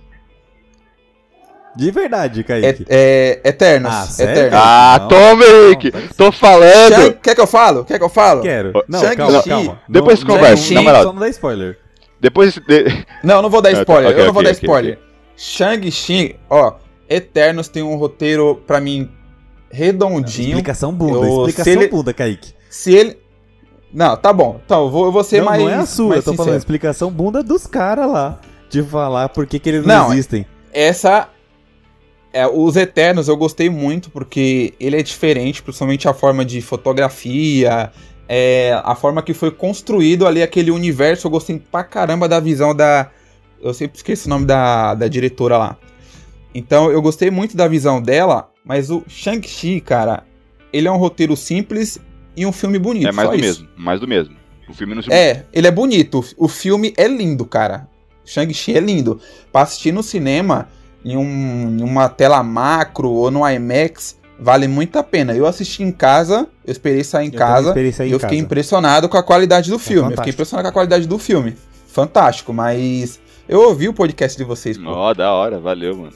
De verdade, Kaique. É, é, Eternos. Ah, sério? Eternos. Ah, Não, toma, não, parece- Tô falando! Shang- Quer que eu falo? Quer que eu falo? Quero. Não, Shang-Chi. calma, calma. Depois Não- conversa, não- na moral. Só não dá spoiler. Depois. de- Não, não vou dar Ah, tá. spoiler. Ok, eu não vou ok, dar ok, spoiler. Shang-Chi, ó. Eternos tem um roteiro, pra mim, redondinho. Explicação bunda, Eu- explicação se ele- bunda, Kaique. Se ele. Não, tá bom. Então, eu vou, eu vou ser não, mais. não é a sua, eu tô falando sincero. explicação bunda dos caras lá. De falar por que, que eles não, Não, existem. Essa. É, os Eternos eu gostei muito porque ele é diferente, principalmente a forma de fotografia, é, a forma que foi construído ali aquele universo. Eu gostei pra caramba da visão da. Eu sempre esqueço o nome da, da diretora lá. Então eu gostei muito da visão dela, mas o Shang-Chi, cara, ele é um roteiro simples e um filme bonito. É mais do isso. mesmo, mais do mesmo. O filme não se. É, ele é bonito. O filme é lindo, cara. Shang-Chi é lindo. Pra assistir no cinema, em, um- em uma tela macro ou no IMAX, vale muito a pena. Eu assisti em casa, eu esperei sair em Eu casa sair e em eu fiquei casa. impressionado com a qualidade do filme. Eu fantástico. fiquei impressionado com a qualidade do filme. Fantástico, mas eu ouvi o podcast de vocês. Ó, da hora, valeu, mano.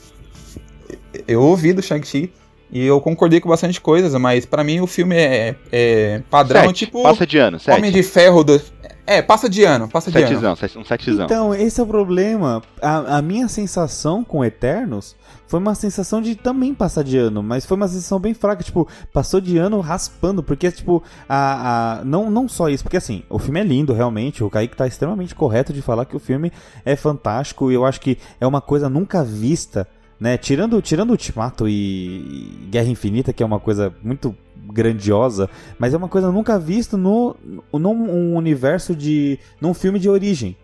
Eu ouvi do Shang-Chi e eu concordei com bastante coisas, mas pra mim o filme é, é padrão, Sete, tipo Passa de ano, Homem sete. de Ferro do... É, passa de ano, passa de ano. Setezão, sete- um setezão. Então, esse é o problema. A, a minha sensação com Eternos foi uma sensação de também passar de ano, mas foi uma sensação bem fraca, tipo, passou de ano raspando, porque, tipo, a, a, não, não só isso, porque assim, o filme é lindo, realmente, o Kaique tá extremamente correto de falar que o filme é fantástico, e eu acho que é uma coisa nunca vista, né, tirando, tirando Ultimato e Guerra Infinita, que é uma coisa muito grandiosa, mas é uma coisa nunca vista no, num universo de. num filme de origem.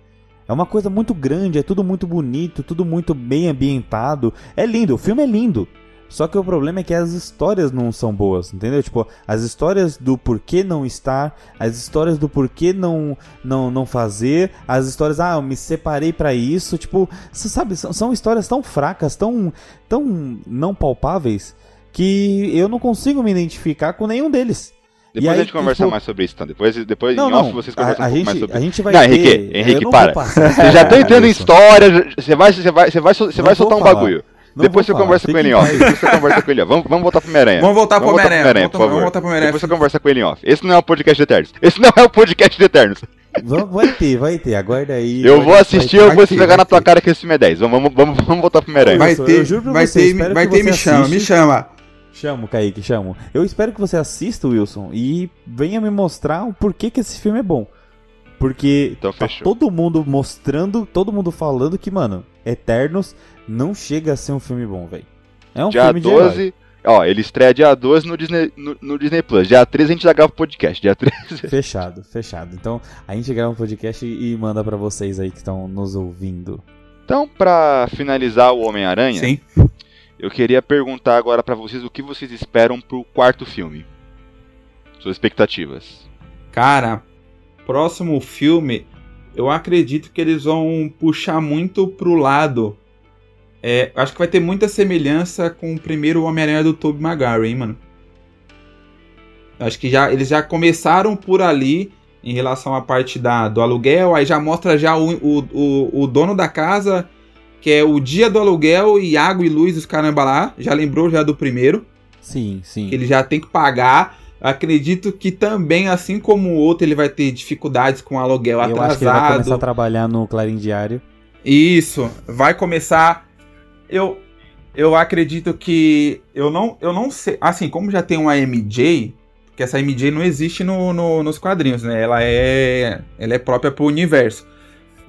É uma coisa muito grande, é tudo muito bonito, tudo muito bem ambientado. É lindo, o filme é lindo. Só que o problema é que as histórias não são boas, entendeu? Tipo, as histórias do porquê não estar, as histórias do porquê não não, não fazer, as histórias, ah, eu me separei pra isso, tipo, você sabe, são, são histórias tão fracas, tão, tão não palpáveis, que eu não consigo me identificar com nenhum deles. Depois E a aí, gente conversa tipo- mais sobre isso, então. Depois, depois Não, em off não, vocês a, conversam a um pouco mais gente, sobre a isso. gente vai Não, ter... Henrique, eu Henrique, não para. Você já tá entrando em história, você vai, você vai, você vai, você vai soltar um falar. bagulho. Não Depois você falar, conversa com ele em off. Depois você conversa com ele. Vamos, vamos voltar pro Homem-Aranha. Vamos voltar pro Vamos Homem-Aranha. Por Vamos favor. voltar pro Homem-Aranha. Depois você conversa com ele em off. Esse não é o podcast de Eternos. Esse não é o podcast de Eternos. Vamos- Vai ter, vai ter, aguarda aí. Eu vou ter, assistir, eu ter. vou ter, esfregar vai na tua ter. cara que esse filme é 10. Vamos, vamos, vamos, vamos voltar pro Homem-Aranha. Vai ter, juro pra vai ter, vai ter, me chama, me chama. Chamo, Kaique, chamo. Eu espero que você assista, Wilson, e venha me mostrar o porquê que esse filme é bom. Porque Então tá fechou. todo mundo mostrando, todo mundo falando que, mano, Eternos não chega a ser um filme bom, velho. É um Dia filme de herói. 12. Ó, ele estreia dia 12 no Disney, no, no Disney Plus. Dia 13 a gente já grava o podcast. Dia 13. Fechado, fechado. Então, a gente grava um podcast e e manda pra vocês aí que estão nos ouvindo. Então, pra finalizar o Homem-Aranha, Sim. Eu queria perguntar agora pra vocês o que vocês esperam pro quarto filme. Suas expectativas. Cara, próximo filme, eu acredito que eles vão puxar muito pro lado. É, acho que vai ter muita semelhança com o primeiro Homem-Aranha do Tobey Maguire, hein, mano? Acho que já eles já começaram por ali em relação à parte da, do aluguel, aí já mostra já o, o, o, o dono da casa, que é o dia do aluguel e água e luz os caramba lá, já lembrou já do primeiro Sim, sim. que ele já tem que pagar. Acredito que também, assim como o outro, ele vai ter dificuldades com o aluguel Eu acho que ele vai começar a atrasado. trabalhar no Clarim Diário. Isso, vai começar. Eu eu acredito que eu não eu não sei, assim, como já tem uma MJ, que essa MJ não existe no, no- nos quadrinhos, né? Ela é ela é própria pro universo.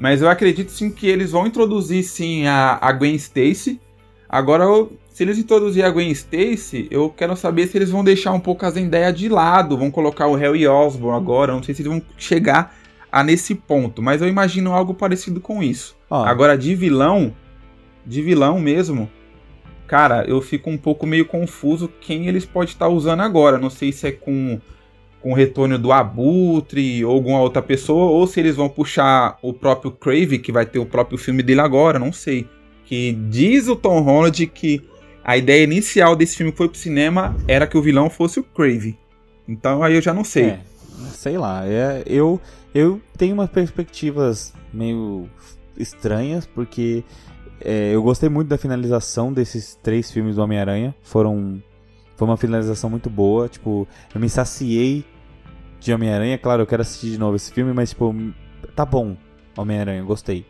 Mas eu acredito sim que eles vão introduzir sim a, a Gwen Stacy. Agora, eu- se eles introduzirem a Gwen Stacy, eu quero saber se eles vão deixar um pouco a Zendaya de lado, vão colocar o Harry Osborn agora, não sei se eles vão chegar a nesse ponto, mas eu imagino algo parecido com isso. Ó, Agora, de vilão, de vilão mesmo, cara, eu fico um pouco meio confuso quem eles podem estar usando agora. Não sei se é com, com o retorno do Abutre ou alguma outra pessoa, ou se eles vão puxar o próprio Crave, que vai ter o próprio filme dele agora, não sei. Que diz o Tom Holland que a ideia inicial desse filme que foi pro cinema era que o vilão fosse o Crave. Então aí eu já não sei. É, sei lá, é, eu, eu tenho umas perspectivas meio estranhas, porque é, eu gostei muito da finalização desses três filmes do Homem-Aranha. Foram. Foi uma finalização muito boa. Tipo, eu me saciei de Homem-Aranha. Claro, eu quero assistir de novo esse filme, mas, tipo, tá bom, Homem-Aranha, gostei.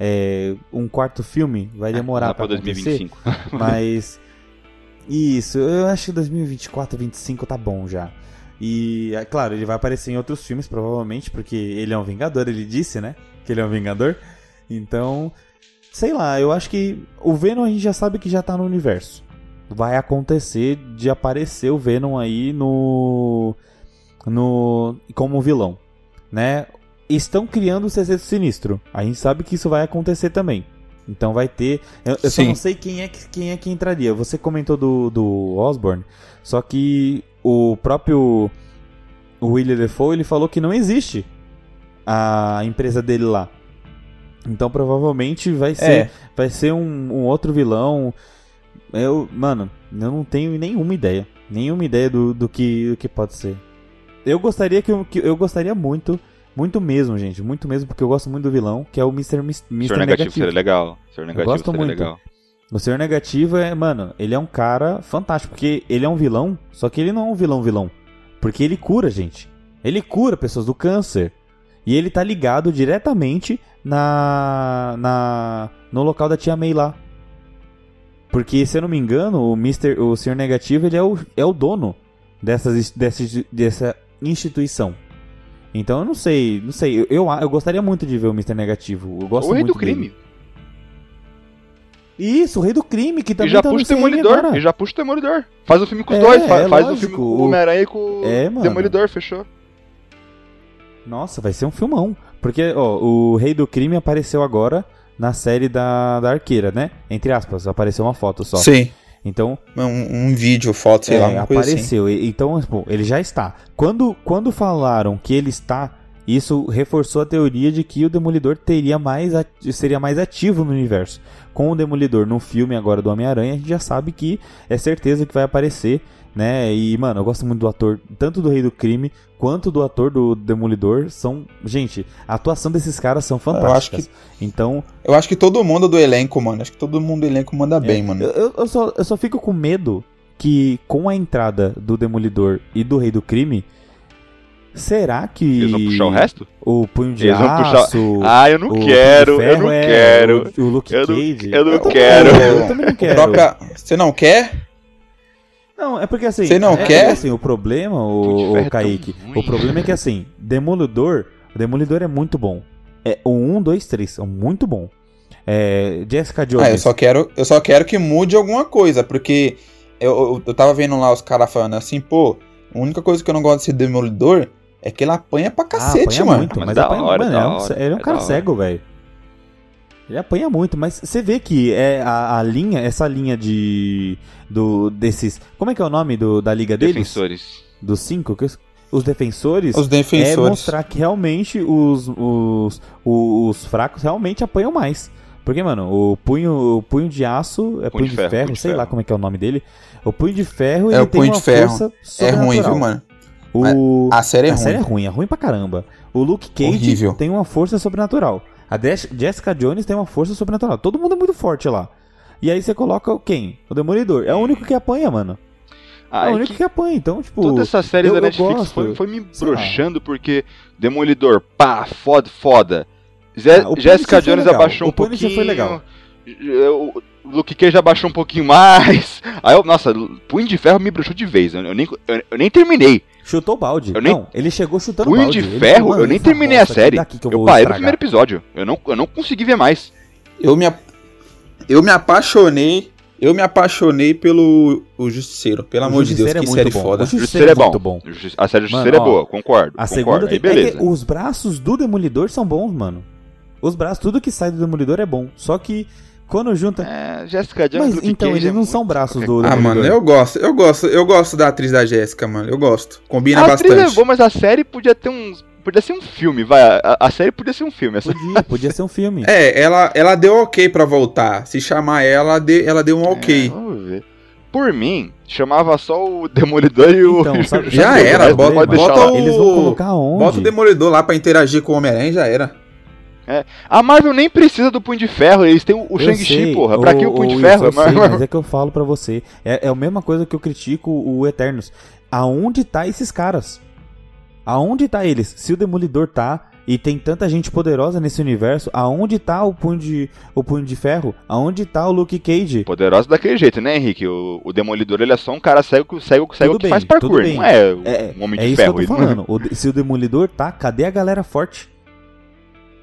É, um quarto filme vai demorar Lá pra acontecer, 2025. mas isso, eu acho que 2024, 2025 tá bom já. E, é claro, ele vai aparecer em outros filmes, provavelmente, porque ele é um Vingador, ele disse, né? Que ele é um Vingador. Então, sei lá, eu acho que o Venom a gente já sabe que já tá no universo. Vai acontecer de aparecer o Venom aí no. No como vilão, né? Estão criando o Sexteto Sinistro. A gente sabe que isso vai acontecer também. Então vai ter. Eu, eu só não sei quem é, que, quem é que entraria. Você comentou do, do Osborn, só que o próprio William Defoe ele falou que não existe a empresa dele lá. Então provavelmente vai ser, É. vai ser um, um outro vilão. Eu, mano, eu não tenho nenhuma ideia. Nenhuma ideia do, do, que, do que pode ser. Eu gostaria que, eu- que eu gostaria muito, muito mesmo, gente, muito mesmo, porque eu gosto muito do vilão, que é o Mr. Mis- Mr. Senhor negativo seria legal. Senhor negativo gosto seria muito. legal. O Senhor Negativo é, mano, ele é um cara fantástico, porque ele é um vilão, só que ele não é um vilão vilão. Porque ele cura, gente. Ele cura pessoas do câncer. E ele tá ligado diretamente na, na no local da tia May lá. Porque, se eu não me engano, o Mr. o Senhor Negativo, ele é o, é o dono dessas, dessa, dessa instituição. Então eu não sei, não sei. Eu, eu, eu gostaria muito de ver o Mr. Negativo. Eu gosto O rei muito do crime. dele. Isso, o Rei do Crime, que E também já tá puxa o Demolidor. agora. E já puxa o Demolidor. Faz o filme com os É, dois. fa- é faz o lógico. filme com o Homem-Aranha e com É, o mano. Demolidor, fechou. Nossa, vai ser um filmão. Porque, ó, o Rei do Crime apareceu agora na série da, da Arqueira, né? Entre aspas, apareceu uma foto só. Sim. Então, Um, um vídeo, foto, sei é, lá, uma assim. apareceu. E- Então, tipo, ele já está. Quando, quando falaram que ele está, isso reforçou a teoria de que o Demolidor teria mais seria mais ativo no universo. Com o Demolidor no filme agora do Homem-Aranha, a gente já sabe que é certeza que vai aparecer, né? E, mano, eu gosto muito do ator, tanto do Rei do Crime quanto do ator do Demolidor. São. Gente, a atuação desses caras são acho fantásticas. Então, Eu acho que todo mundo do elenco, mano. Acho que todo mundo do elenco manda bem, mano. É, Eu, eu- eu só, eu só fico com medo que com a entrada do Demolidor e do Rei do Crime, será que Eles vão puxar o resto? o Punho de Eles vão puxar- Aço, Ah, eu não quero, eu Ferro, não é, quero. o, o Luke Eu não- Cage? eu não Eu- quero. Eu também não quero. própria- Você não quer? Não, é porque assim. Você não é, quer? é assim, o problema, o, é o tão Kaique, ruim. o problema é que assim, Demolidor, Demolidor é muito bom. É o 1, 2, 3, são muito bom. É, Jessica Jones. Ah, eu só quero, eu só quero que mude alguma coisa, porque eu, eu, eu tava vendo lá os caras falando assim, pô, a única coisa que eu não gosto desse Demolidor é que ele apanha pra Ah, cacete, apanha mano. muito, Mas mas, da apanha, hora, mano, é um, hora, ele é um é cara cego, velho. Ele apanha muito, mas você vê que é a, a linha, essa linha de do desses, como é que é o nome do, da liga deles? Defensores. Dos cinco, que os, os defensores. Os É defensores. mostrar que realmente os, os, os fracos realmente apanham mais. Porque, mano, o punho, o punho de aço, é punho, de, ferro, punho de sei lá ferro. como é que é o nome dele. O punho de ferro, É ele o tem punho uma de ferro. força É ruim, viu, mano? O... A série é a ruim. série é ruim, é ruim pra caramba. O Luke Cage Horrível. tem uma força sobrenatural. A Des- Jessica Jones tem uma força sobrenatural. Todo mundo é muito forte lá. E aí você coloca quem? O Demolidor. É o único que apanha, mano. Ah, é o único que que apanha. Então, tipo. todas essas séries eu- da eu Netflix gosto. foi, foi me broxando porque Demolidor, pá, foda, foda. Zé- Ah, foi Jones abaixou O um pouquinho. Punisher foi legal. O Luke Cage abaixou um pouquinho mais. Aí eu, nossa, Punho de Ferro me broxou de vez. Eu, eu nem, eu, eu nem terminei. Chutou o balde. Eu nem- Não, ele chegou chutando Punho balde. de Ferro, falou, "Mano, eu nem essa terminei a série. daqui que eu Eu parei no estragar." primeiro episódio. Eu não, eu não consegui ver mais. Eu me, eu me apaixonei. Eu me apaixonei pelo o Justiceiro. Pelo O amor de Deus, é que muito série bom. foda. O Justiceiro Justiceiro é é bom. muito bom. A série Mano, Justiceiro é ó, boa, concordo. A concordo. segunda Aí tem... beleza. é que os braços do Demolidor são bons, mano. Os braços, tudo que sai do Demolidor é bom. Só que Quando junta. É, Jessica Jones Mas então, Cage eles é não são braços do. Ah, mano, eu gosto, eu gosto, eu gosto da atriz da Jéssica, mano. Eu gosto. Combina A atriz é bastante. boa, mas a série podia ter uns. Podia ser um filme, vai. A, a série podia ser um filme. Essa... Podia, podia ser um filme. É, ela, ela deu ok pra voltar. Se chamar ela, ela deu, ela deu um É, ok. vamos ver. Por mim, chamava só o Demolidor e o. Então, sabe- Já sabe era, bota- bota lá. o- Eles vão colocar onde? Bota o Demolidor lá pra interagir com o Homem-Aranha já era. A Marvel nem precisa do Punho de Ferro, eles têm o, o Shang-Chi, porra. Pra que o Punho de Ferro? Eu sei, Mas- mas é que eu falo pra você. É, é a mesma coisa que eu critico o Eternos. Aonde tá esses caras? Aonde tá eles? Se o Demolidor tá e tem tanta gente poderosa nesse universo, aonde tá o punho de, o punho de ferro? Aonde tá o Luke Cage? Poderoso daquele jeito, né, Henrique? O, o Demolidor ele é só um cara cego, cego, cego Tudo que bem, faz parkour, não é É, um homem é de isso ferro. que eu tô não- falando. O se o Demolidor tá, cadê a galera forte?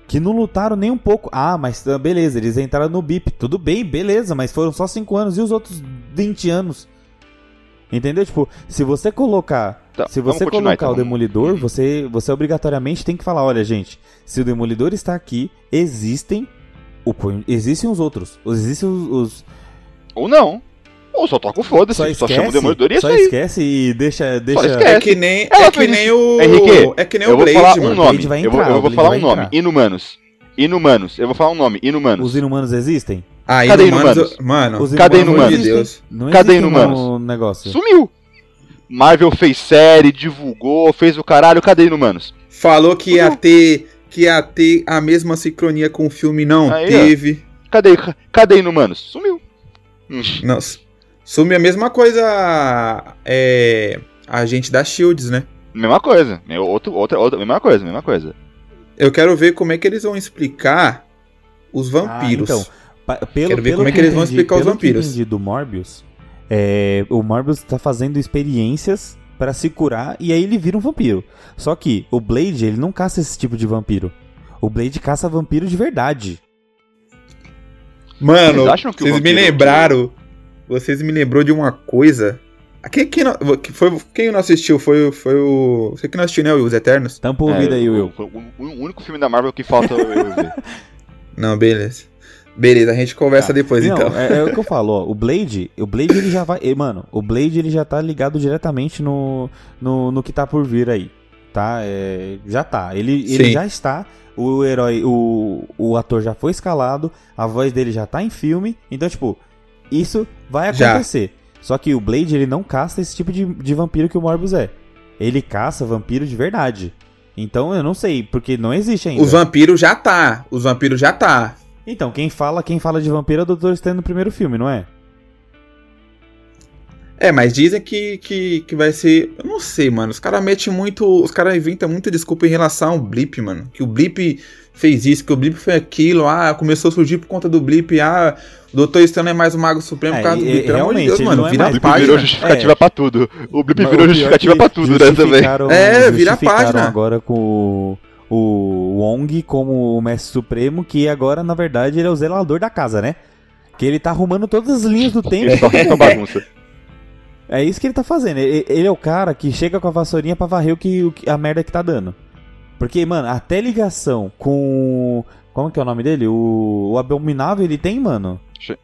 Que não lutaram nem um pouco. Ah, mas ah, beleza, eles entraram no BIP. Tudo bem, beleza, mas foram só 5 anos. E os outros 20 anos? Entendeu? Tipo, se você colocar. Tá, se você colocar então, o Demolidor, você, você obrigatoriamente tem que falar: olha, gente, se o Demolidor está aqui, existem. O, existem os outros. Existem os. os- Ou não. Ou só toca o foda-se, só só, esquece, chama o Demolidor e é isso só aí. esquece e deixa. deixa... esquece. É que nem, Ela é que fez nem isso. o. Henrique, é que nem eu o vou Blade, falar um mano. nome. Blade vai eu vou, entrar, eu vou falar um nome. entrar. Inumanos. Inumanos. Eu vou falar um nome. Inumanos. Os inumanos existem? Aí Cadê no Manos, Inumanos? eu- Mano, Os Cadê existem? Deus. Não Cadê Inumanos? no negócio. Sumiu. Marvel fez série, divulgou, fez o caralho. Cadê Inumanos? Falou que ia ter. Que ia ter a mesma sincronia com o filme, não Aí, ó. teve. Cadê, cadê Inumanos? Sumiu. Hum. Não, sumiu a mesma coisa. É. A gente da Shields, né? Mesma coisa. É Outro, outra, outra, mesma coisa, mesma coisa. Eu quero ver como é que eles vão explicar os vampiros. Ah, então, pelo, Quero ver pelo como é que eles vão explicar os pelo que vampiros. entendi do Morbius, é, o Morbius tá fazendo experiências pra se curar e aí ele vira um vampiro. Só que o Blade, ele não caça esse tipo de vampiro. O Blade caça vampiro de verdade. Mano, Vocês que vocês me lembraram. Vocês me lembrou de uma coisa. Quem, quem, não, foi, quem não assistiu? Foi, o- foi o. Você que não assistiu, né? Os Eternos? Tampa o ouvido aí, o, Will. o, o único filme da Marvel que falta eu ver. Não, beleza. Beleza, a gente conversa Tá. depois Não, então. é, é o que eu falo, ó. O Blade, o Blade ele já vai. Mano, o Blade ele já tá ligado diretamente no, no, no que tá por vir aí. Tá? É, já tá. Ele, ele já está. O herói, o, o ator já foi escalado, a voz dele já tá em filme. Então, tipo, isso vai Já. acontecer. Só que o Blade ele não caça esse tipo de, de vampiro que o Morbius é. Ele caça vampiro de verdade. Então eu não sei, porque não existe ainda. Os vampiros já tá. Os vampiros já tá. Então, quem fala, quem fala de vampiro é o Dr. Stone no primeiro filme, não é? É, mas dizem que, que, que vai ser. Eu não sei, mano. Os caras metem muito. Os caras inventam muita desculpa em relação ao Blip, mano. Que o Blip fez isso, que o Blip foi aquilo. Ah, começou a surgir por conta do Blip. Ah, o Dr. Stone é mais o Mago Supremo É, por causa do Blip. Pelo amor de Deus, mano. é Vira mais- O Blip virou página. justificativa pra tudo. O Blip Mas virou pior justificativa pra tudo, né, também. É, vira página. agora com o, Wong como o Mestre Supremo, que agora, na verdade, ele é o zelador da casa, né? Que ele tá arrumando todas as linhas do tempo. Ele só bagunça. É isso que ele tá fazendo. Ele, ele é o cara que chega com a vassourinha pra varrer o que, o que- a merda que tá dando. Porque, mano, até ligação com. Como que é o nome dele? O, o Abominável ele tem, mano. tá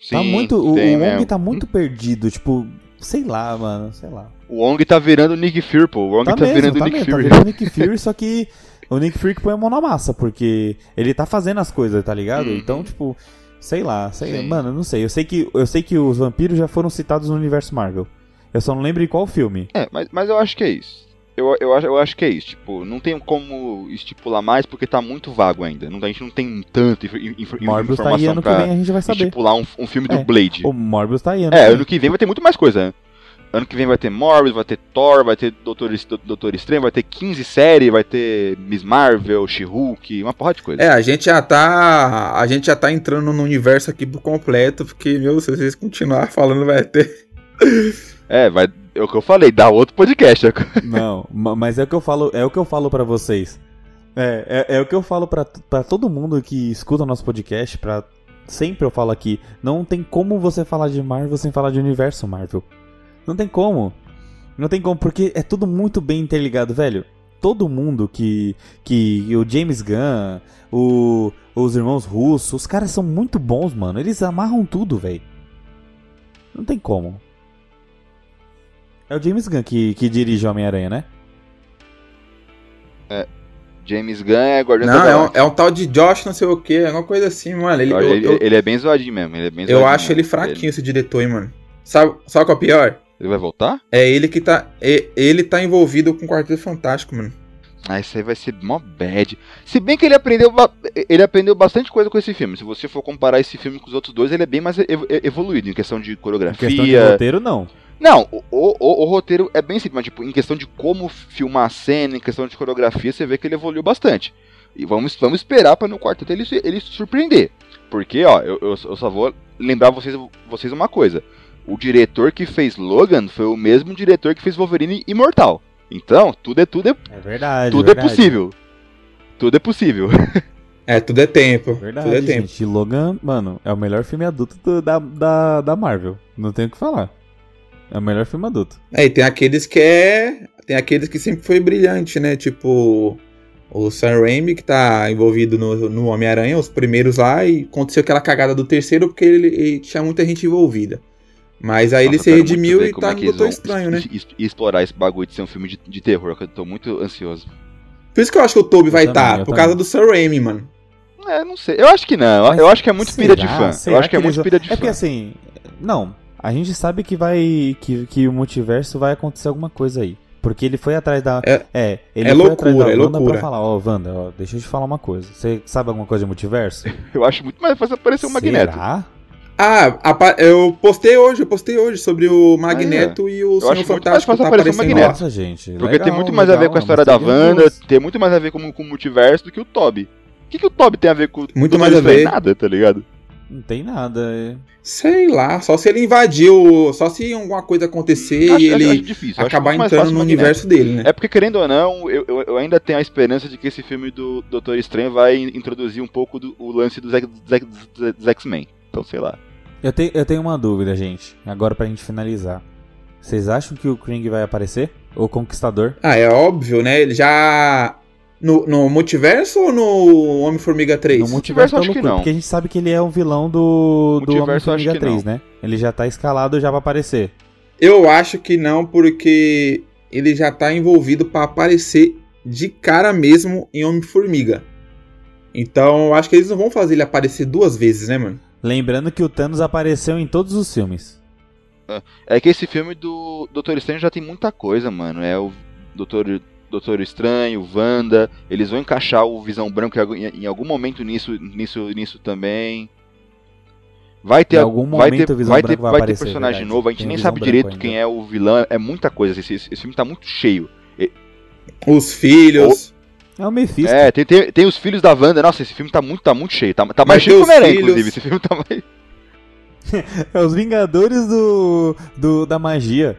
Sim, muito. O, o tem Wong mesmo. tá muito perdido. Tipo, sei lá, mano. Sei lá. O Wong tá virando o Nick Fury, pô. O Wong tá, mesmo, virando o tá Nick mesmo, Fury. Tá virando o Nick Fury, só que o Nick Fury que põe a mão na massa, porque ele tá fazendo as coisas, tá ligado? Uhum. Então, tipo, sei lá, sei, Sim. mano, não sei. Eu sei que eu sei que os vampiros já foram citados no universo Marvel. Eu só não lembro em qual filme. É, mas, mas eu acho que é isso. Eu, eu, acho, eu acho que é isso. Tipo, não tem como estipular mais porque tá muito vago ainda. Não, a gente não tem tanta inf, inf, Morbius tá aí informação ano que pra vem a gente vai saber. estipular um, um filme É. do Blade. O Morbius tá aí ano É, que ano que vem vai ter muito mais coisa. Ano que vem vai ter Morbius, vai ter Thor, vai ter Doutor, Doutor Estranho, vai ter 15 séries, vai ter Miss Marvel, She-Hulk, uma porra de coisa. É, a gente já tá. A gente já tá entrando no universo aqui por completo, porque, meu, se vocês continuar falando, vai ter. É, vai. É o que eu falei, dá outro podcast. Não, ma- mas é o que eu falo, é o que eu falo para vocês. É, é, é o que eu falo pra pra todo mundo que escuta o nosso podcast, para sempre eu falo aqui, não tem como você falar de Marvel sem falar de universo Marvel. Não tem como. Não tem como, porque é tudo muito bem interligado, velho. todo mundo que. que o James Gunn, o, os irmãos russos, os caras são muito bons, mano. Eles amarram tudo, velho. Não tem como. É o James Gunn que, que dirige o Homem-Aranha, né? James Gunn é Guardião Não, da é um, é um tal de Josh não sei o que, é uma coisa assim, mano. Ele, eu, Ele, eu- ele é bem zoadinho mesmo. Ele é bem eu zoadinho acho ele fraquinho, esse diretor, hein, mano. Sabe, sabe qual é o pior? Ele vai voltar? É ele que tá. é- Ele tá envolvido com o Quarteto Fantástico, mano. Ah, isso aí vai ser mó bad. Se bem que ele aprendeu, ele aprendeu bastante coisa com esse filme. Se você for comparar esse filme com os outros dois, ele é bem mais ev- evoluído em questão de Em coreografia. questão de roteiro, não. Não, o, o- o- o roteiro é bem simples, mas tipo, em questão de como filmar a cena, em questão de coreografia, você vê que ele evoluiu bastante. E vamos, vamos esperar para no quarteto ele, ele se surpreender. Porque, ó, eu, eu, eu só vou lembrar vocês, vocês uma coisa. O diretor que fez Logan foi o mesmo diretor que fez Wolverine Imortal. Então, tudo é tudo é, É verdade. tudo verdade. é possível. Tudo é possível. É, tudo é tempo. Verdade, tudo é tempo. gente. Logan, mano, é o melhor filme adulto do- da, da, da Marvel. Não tenho o que falar. É o melhor filme adulto. É, e tem aqueles que é. Tem aqueles que sempre foi brilhante, né? Tipo. O Sam Raimi, que tá envolvido no, no Homem-Aranha, os primeiros lá, e aconteceu aquela cagada do terceiro porque ele, ele tinha muita gente envolvida. Mas aí ele Nossa, se quero muito redimiu e tá é no que Doutor Estranho, né? es- explorar esse bagulho de ser um filme de, de terror, que eu tô muito ansioso. Por isso que eu acho que o Toby vai estar, eu por causa do Sam Raimi, mano. É, não sei. Eu acho que não. Mas eu acho que é muito será? pira de fã. Será Eu acho que é eles muito vão- pira de É fã. porque assim. Não. A gente sabe que vai. Que, que o multiverso vai acontecer alguma coisa aí. Porque ele foi atrás da. É- ele é foi atrás da loucura, é Wanda loucura. pra falar, ó, Wanda, ó, deixa eu te falar uma coisa. Você sabe alguma coisa de multiverso? Eu acho muito mais fácil aparecer Magneto. Será? Ah, apa- eu postei hoje, eu postei hoje sobre o Magneto e o acho Senhor Fantástico fácil tá aparecer o aparecendo Magneto. Nossa, gente. Porque legal, tem muito mais a ver legal, com a história da Wanda, tem muito mais a ver com, com o multiverso do que o Toby. O que, que o Toby tem a ver com o Muito mais a ver. Nada, tá ligado? Não tem nada. é. Sei lá, só se ele invadiu, só se alguma coisa acontecer Acho- e ele acho difícil, acabar entrando no universo dele, né? É porque, querendo ou não, eu, eu, eu ainda tenho a esperança de que esse filme do Doutor Estranho vai introduzir um pouco do, o lance dos, dos X- dos X-Men. Então, sei lá. Eu, tenho, eu tenho uma dúvida, gente. Agora pra gente finalizar. Vocês acham que o Krang vai aparecer? O Conquistador? Ah, é óbvio, né? Ele já. No, no multiverso ou no Homem-Formiga 3? No multiverso é acho que loucura, não. porque a gente sabe que ele é um vilão do, do Homem-Formiga que 3, não. né? Ele já tá escalado já pra aparecer. Eu acho que não, porque ele já tá envolvido pra aparecer de cara mesmo em Homem-Formiga. Então, eu acho que eles não vão fazer ele aparecer duas vezes, né, mano? Lembrando que o Thanos apareceu em todos os filmes. É que esse filme do Doutor Estranho já tem muita coisa, mano. É o Doutor, Doutor Estranho, Wanda. Eles vão encaixar o Visão Branco em algum- momento nisso, nisso, nisso também. Vai ter, Em algum vai momento ter, o Visão vai ter, vai vai ter aparecer, personagem verdade. novo. A gente Tem o nem sabe direito ainda. quem é o vilão. É muita coisa. Esse, esse, esse filme tá muito cheio. Os filhos. É o Mephisto. É, tem, tem, tem os filhos da Wanda. Nossa, esse filme tá muito, tá muito cheio. Tá, tá mais cheio que o filhos. inclusive. Esse filme tá mais. É os Vingadores do, do da magia.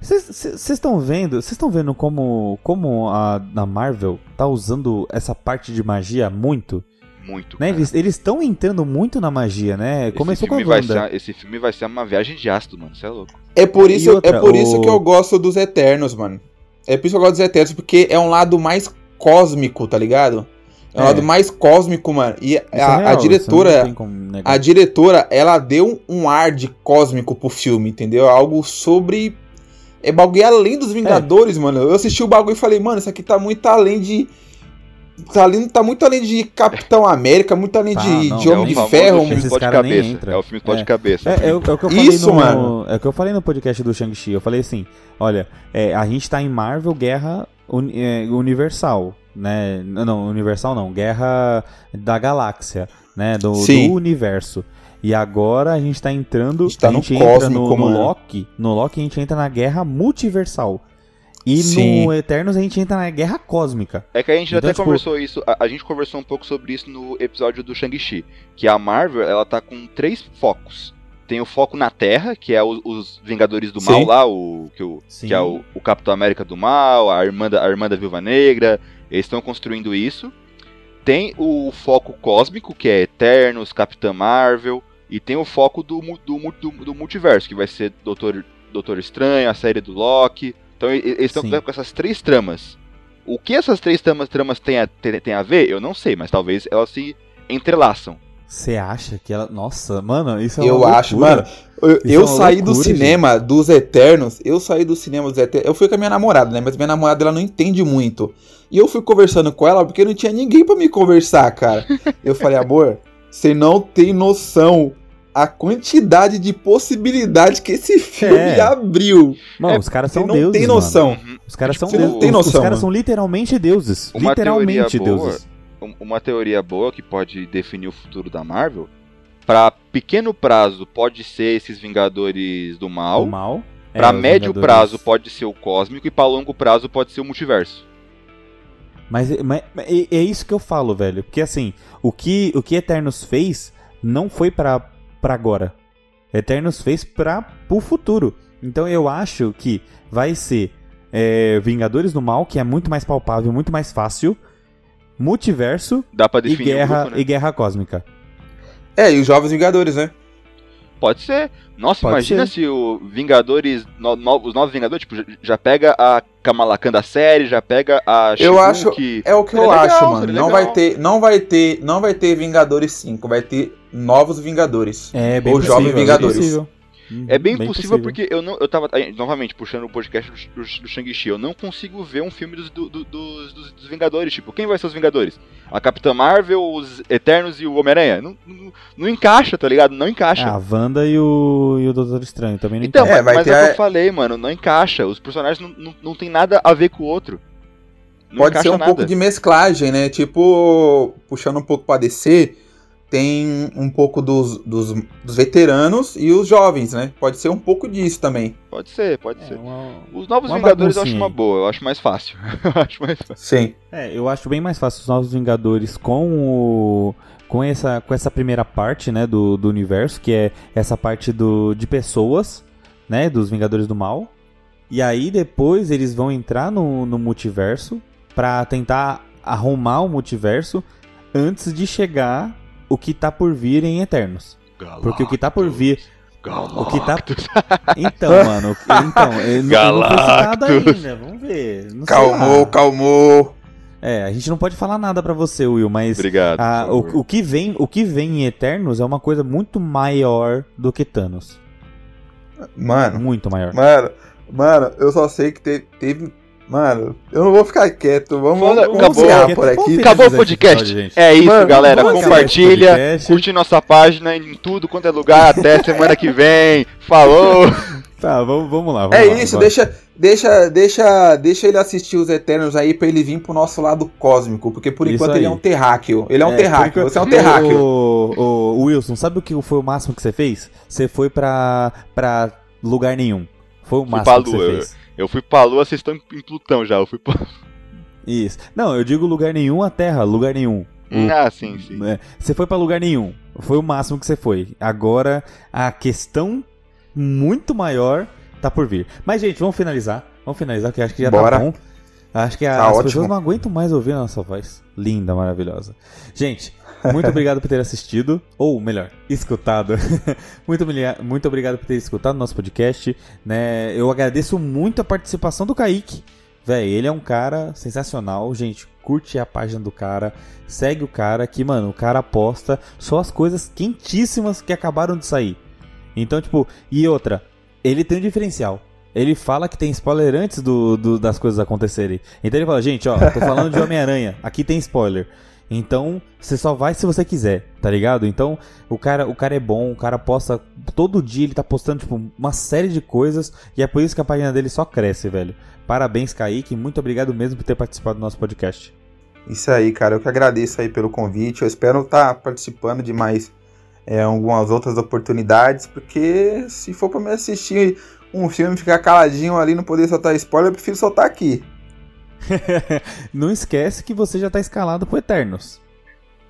Vocês estão vendo? Vocês estão vendo como como a, a Marvel tá usando essa parte de magia muito? Muito. Né? cara. Eles estão entrando muito na magia, né? Esse Começou com a Wanda. ser, esse filme vai ser uma viagem de ácido, mano. Você é louco. É por isso, outra, é por isso o- que eu gosto dos Eternos, mano. É por isso que eu gosto dos Eternos, porque é um lado mais cósmico, tá ligado? É um É. lado mais cósmico, mano. E é a, a real, isso diretora, como a diretora, ela deu um ar de cósmico pro filme, entendeu? Algo sobre. É bagulho além dos Vingadores, mano. Eu assisti o bagulho e falei, mano, isso aqui tá muito além de. Tá, além, tá muito além de Capitão América, muito além Tá, de, não, de é Homem de famoso Ferro. filme Esses cara nem entra. É o filme explode É. cabeça. É, é o, é o que eu falei Isso, no, mano. É o que eu falei no podcast do Shang-Chi. Eu falei assim: olha, é, a gente tá em Marvel Guerra é, Universal, né? Não, Universal não, Guerra da Galáxia, né? Do, Sim. do universo. E agora a gente tá entrando. A gente tá no entra cósmico, no, no mano. Loki. No Loki a gente entra na Guerra Multiversal. E Sim. no Eternos a gente entra na Guerra Cósmica. É que a gente Então, até tipo- conversou isso, a, a gente conversou um pouco sobre isso no episódio do Shang-Chi, que a Marvel, ela tá com três focos. Tem o foco na Terra, que é o- os Vingadores do Mal Sim. lá, o que, o, Sim. que é o, o Capitão América do Mal, a irmã da, a irmã da Viúva Negra, eles estão construindo isso. Tem o foco cósmico, que é Eternos, Capitã Marvel, e tem o foco do, do, do, do multiverso, que vai ser Doutor, Doutor Estranho, a série do Loki. Então eles estão com essas três tramas. O que essas três tramas, tramas têm, a, têm a ver, eu não sei, mas talvez elas se entrelaçam. Você acha que ela. Nossa, mano, isso é Eu uma acho, loucura. mano. Eu, Isso eu é saí do loucura, cinema dos Eternos. Eu saí do cinema dos Eternos. Eu fui com a minha namorada, né? Mas minha namorada ela não entende muito. E eu fui conversando com ela porque não tinha ninguém pra me conversar, cara. Eu falei, amor, você não tem noção a quantidade de possibilidade que esse filme É. abriu. Mano, É, os caras são não deuses. tem mano. noção. Uhum. Os caras são Você deuses. não tem Os- Os noção, caras mano. são literalmente deuses. Uma literalmente boa, deuses. um- uma teoria boa que pode definir o futuro da Marvel. Pra pequeno prazo pode ser esses Vingadores do Mal. O mal. é, Pra os médio Vingadores. prazo pode ser o cósmico e pra longo prazo pode ser o multiverso. Mas, mas- mas é, é isso que eu falo, velho. Porque assim, o que, o que Eternos fez não foi pra, pra agora. Eternos fez pra pro futuro. Então eu acho que vai ser é, Vingadores do Mal, que é muito mais palpável, muito mais fácil. Multiverso Dá pra e definir o guerra, grupo, né? e guerra cósmica. É, e os Jovens Vingadores, né? Pode ser. Nossa, Pode imagina ser. se o Vingadores, no- no- os novos Vingadores, tipo, já, já pega a Kamala Khan da série, já pega a Eu acho- She-Hulk. É o que Seria eu legal, acho, mano. seria Não legal. vai ter, não vai ter, não vai ter Vingadores 5, vai ter novos Vingadores. É bem Ou possível, Jovens bem Vingadores. possível. Uhum, É bem, possível, porque eu não. Eu tava, aí, novamente, puxando o podcast do, do, do Shang-Chi, eu não consigo ver um filme dos, do- do- dos, dos- dos Vingadores. Tipo, quem vai ser os Vingadores? A Capitã Marvel, os Eternos e o Homem-Aranha? Não, não, não encaixa, tá ligado? Não encaixa. Ah, a Wanda e o, e o Doutor Estranho também não então, encaixam. É, mas, vai mas ter é o que eu falei, mano, não encaixa. Os personagens não, não, não tem nada a ver com o outro. Não Pode ser encaixa um nada. pouco de mesclagem, né? Tipo, puxando um pouco pra DC, tem um pouco dos, dos, dos veteranos e os jovens, né? Pode ser um pouco disso também. Pode ser, pode É, ser. uma- Os novos Vingadores eu acho uma boa, eu acho mais fácil. eu acho mais fácil. Sim. É, eu acho bem mais fácil os Novos Vingadores com o com essa com essa primeira parte, né, do, do universo, que é essa parte do de pessoas, né, dos Vingadores do Mal. E aí depois eles vão entrar no, no multiverso pra tentar arrumar o multiverso antes de chegar o que tá por vir em Eternos. Porque o que tá por vir, o que tá então, mano, então, eu não, eu não foi citado Galactus. ainda, vamos ver. não Calmou, calmou. É, a gente não pode falar nada pra você, Will, mas Obrigado. favor. o, o que vem, o que vem em Eternos é uma coisa muito maior do que Thanos. Mano, Muito maior. mano, mano, eu só sei que te- teve. Mano, eu não vou ficar quieto. Vamos, Fala, vamos acabou. por aqui. Acabou o podcast. episódio, gente. É isso, Mano, galera. Compartilha, curte nossa página em tudo quanto é lugar. Até semana que vem. Falou! Tá, vamos, vamos lá. Vamos É lá, isso, vai. deixa, deixa, deixa, deixa ele assistir os Eternos aí pra ele vir pro nosso lado cósmico, porque por Isso enquanto aí. ele é um terráqueo. Ele é um É, terráqueo, por enquanto- você é um terráqueo. Ô, ô, Wilson, sabe o que foi o máximo que você fez? Você foi pra, pra lugar nenhum. Foi o máximo que você fez. Eu fui pra lua, vocês estão em Plutão já. Eu fui pra... Isso. Não, eu digo lugar nenhum a Terra, lugar nenhum. Ah, sim, sim. É, Você foi pra lugar nenhum. Foi o máximo que você foi. Agora a questão muito maior tá por vir. Mas, gente, vamos finalizar. Vamos finalizar, porque acho que já Bora. tá bom. Acho que a- Tá as ótimo. pessoas não aguentam mais ouvir a nossa voz. Linda, maravilhosa. Gente, muito obrigado por ter assistido. Ou melhor, escutado. muito, muito obrigado por ter escutado nosso podcast. Né? Eu agradeço muito a participação do Kaique. Véi, ele é um cara sensacional, gente. Curte a página do cara, segue o cara, que, mano, o cara aposta só as coisas quentíssimas que acabaram de sair. Então, tipo, e outra, ele tem um diferencial. Ele fala que tem spoiler antes do, do- das coisas acontecerem. Então ele fala, gente, ó, tô falando de Homem-Aranha, aqui tem spoiler. Então, você só vai se você quiser, tá ligado? Então, o cara, o cara é bom, o cara posta todo dia, ele tá postando tipo uma série de coisas e é por isso que a página dele só cresce, velho. Parabéns, Kaique, muito obrigado mesmo por ter participado do nosso podcast. Isso aí, cara. Eu que agradeço aí pelo convite. Eu espero estar participando de mais é, algumas outras oportunidades, porque se for pra me assistir um filme ficar caladinho ali, não poder soltar spoiler, eu prefiro soltar aqui. Não esquece que você já tá escalado pro Eternos.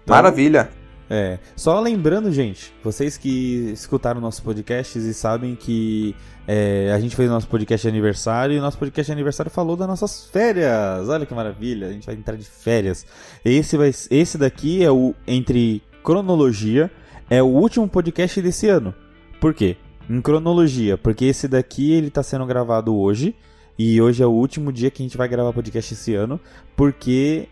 Então, Maravilha. É, só lembrando, gente, vocês que escutaram nossos podcasts e sabem que é, a gente fez nosso podcast de aniversário e o nosso podcast de aniversário falou das nossas férias. Olha que maravilha, a gente vai entrar de férias. Esse, vai, esse daqui é o entre cronologia, é o último podcast desse ano. Por quê? Em cronologia, porque esse daqui ele tá sendo gravado hoje, E hoje é o último dia que a gente vai gravar podcast esse ano, porque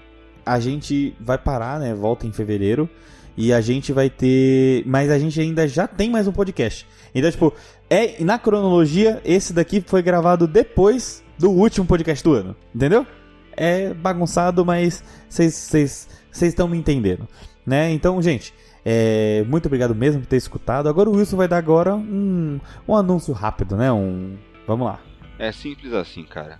a gente vai parar, né? Volta em fevereiro. E a gente vai ter. Mas a gente ainda já tem mais um podcast. Então, tipo, é na cronologia, esse daqui foi gravado depois do último podcast do ano. Entendeu? É bagunçado, mas vocês estão me entendendo. Né? Então, gente, é, muito obrigado mesmo por ter escutado. Agora o Wilson vai dar agora um, um anúncio rápido, né? Um. Vamos lá. É simples assim, cara.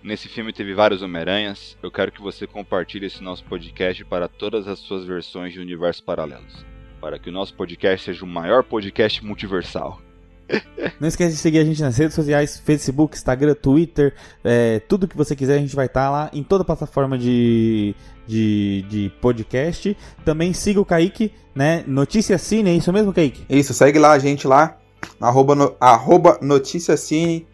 Nesse filme teve vários Homem-Aranhas. Eu quero que você compartilhe esse nosso podcast para todas as suas versões de universos paralelos. Para que o nosso podcast seja o maior podcast multiversal. Não esquece de seguir a gente nas redes sociais, Facebook, Instagram, Twitter, é, tudo que você quiser, a gente vai estar tá lá em toda plataforma de, de, de podcast. Também siga o Kaique, né? Notícia Cine, é isso mesmo, Kaique? Isso, segue lá a gente lá, arroba, no, arroba Notícia Cine,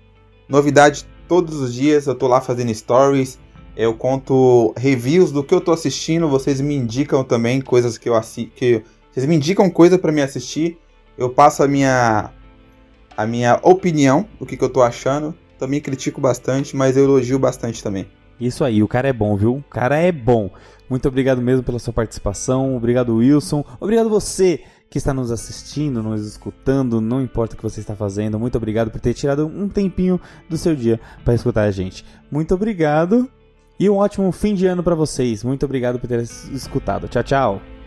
novidade todos os dias eu tô lá fazendo stories. Eu conto reviews do que eu tô assistindo. Vocês me indicam também coisas que eu assisto. Que... Vocês me indicam coisa para me assistir. Eu passo a minha a minha opinião do que, que eu tô achando. Também critico bastante, mas eu elogio bastante também. Isso aí, o cara é bom, viu? O cara é bom. Muito obrigado mesmo pela sua participação. Obrigado, Wilson. Obrigado você que está nos assistindo, nos escutando, não importa o que você está fazendo. Muito obrigado por ter tirado um tempinho do seu dia para escutar a gente. Muito obrigado e um ótimo fim de ano para vocês. Muito obrigado por ter escutado. Tchau, tchau.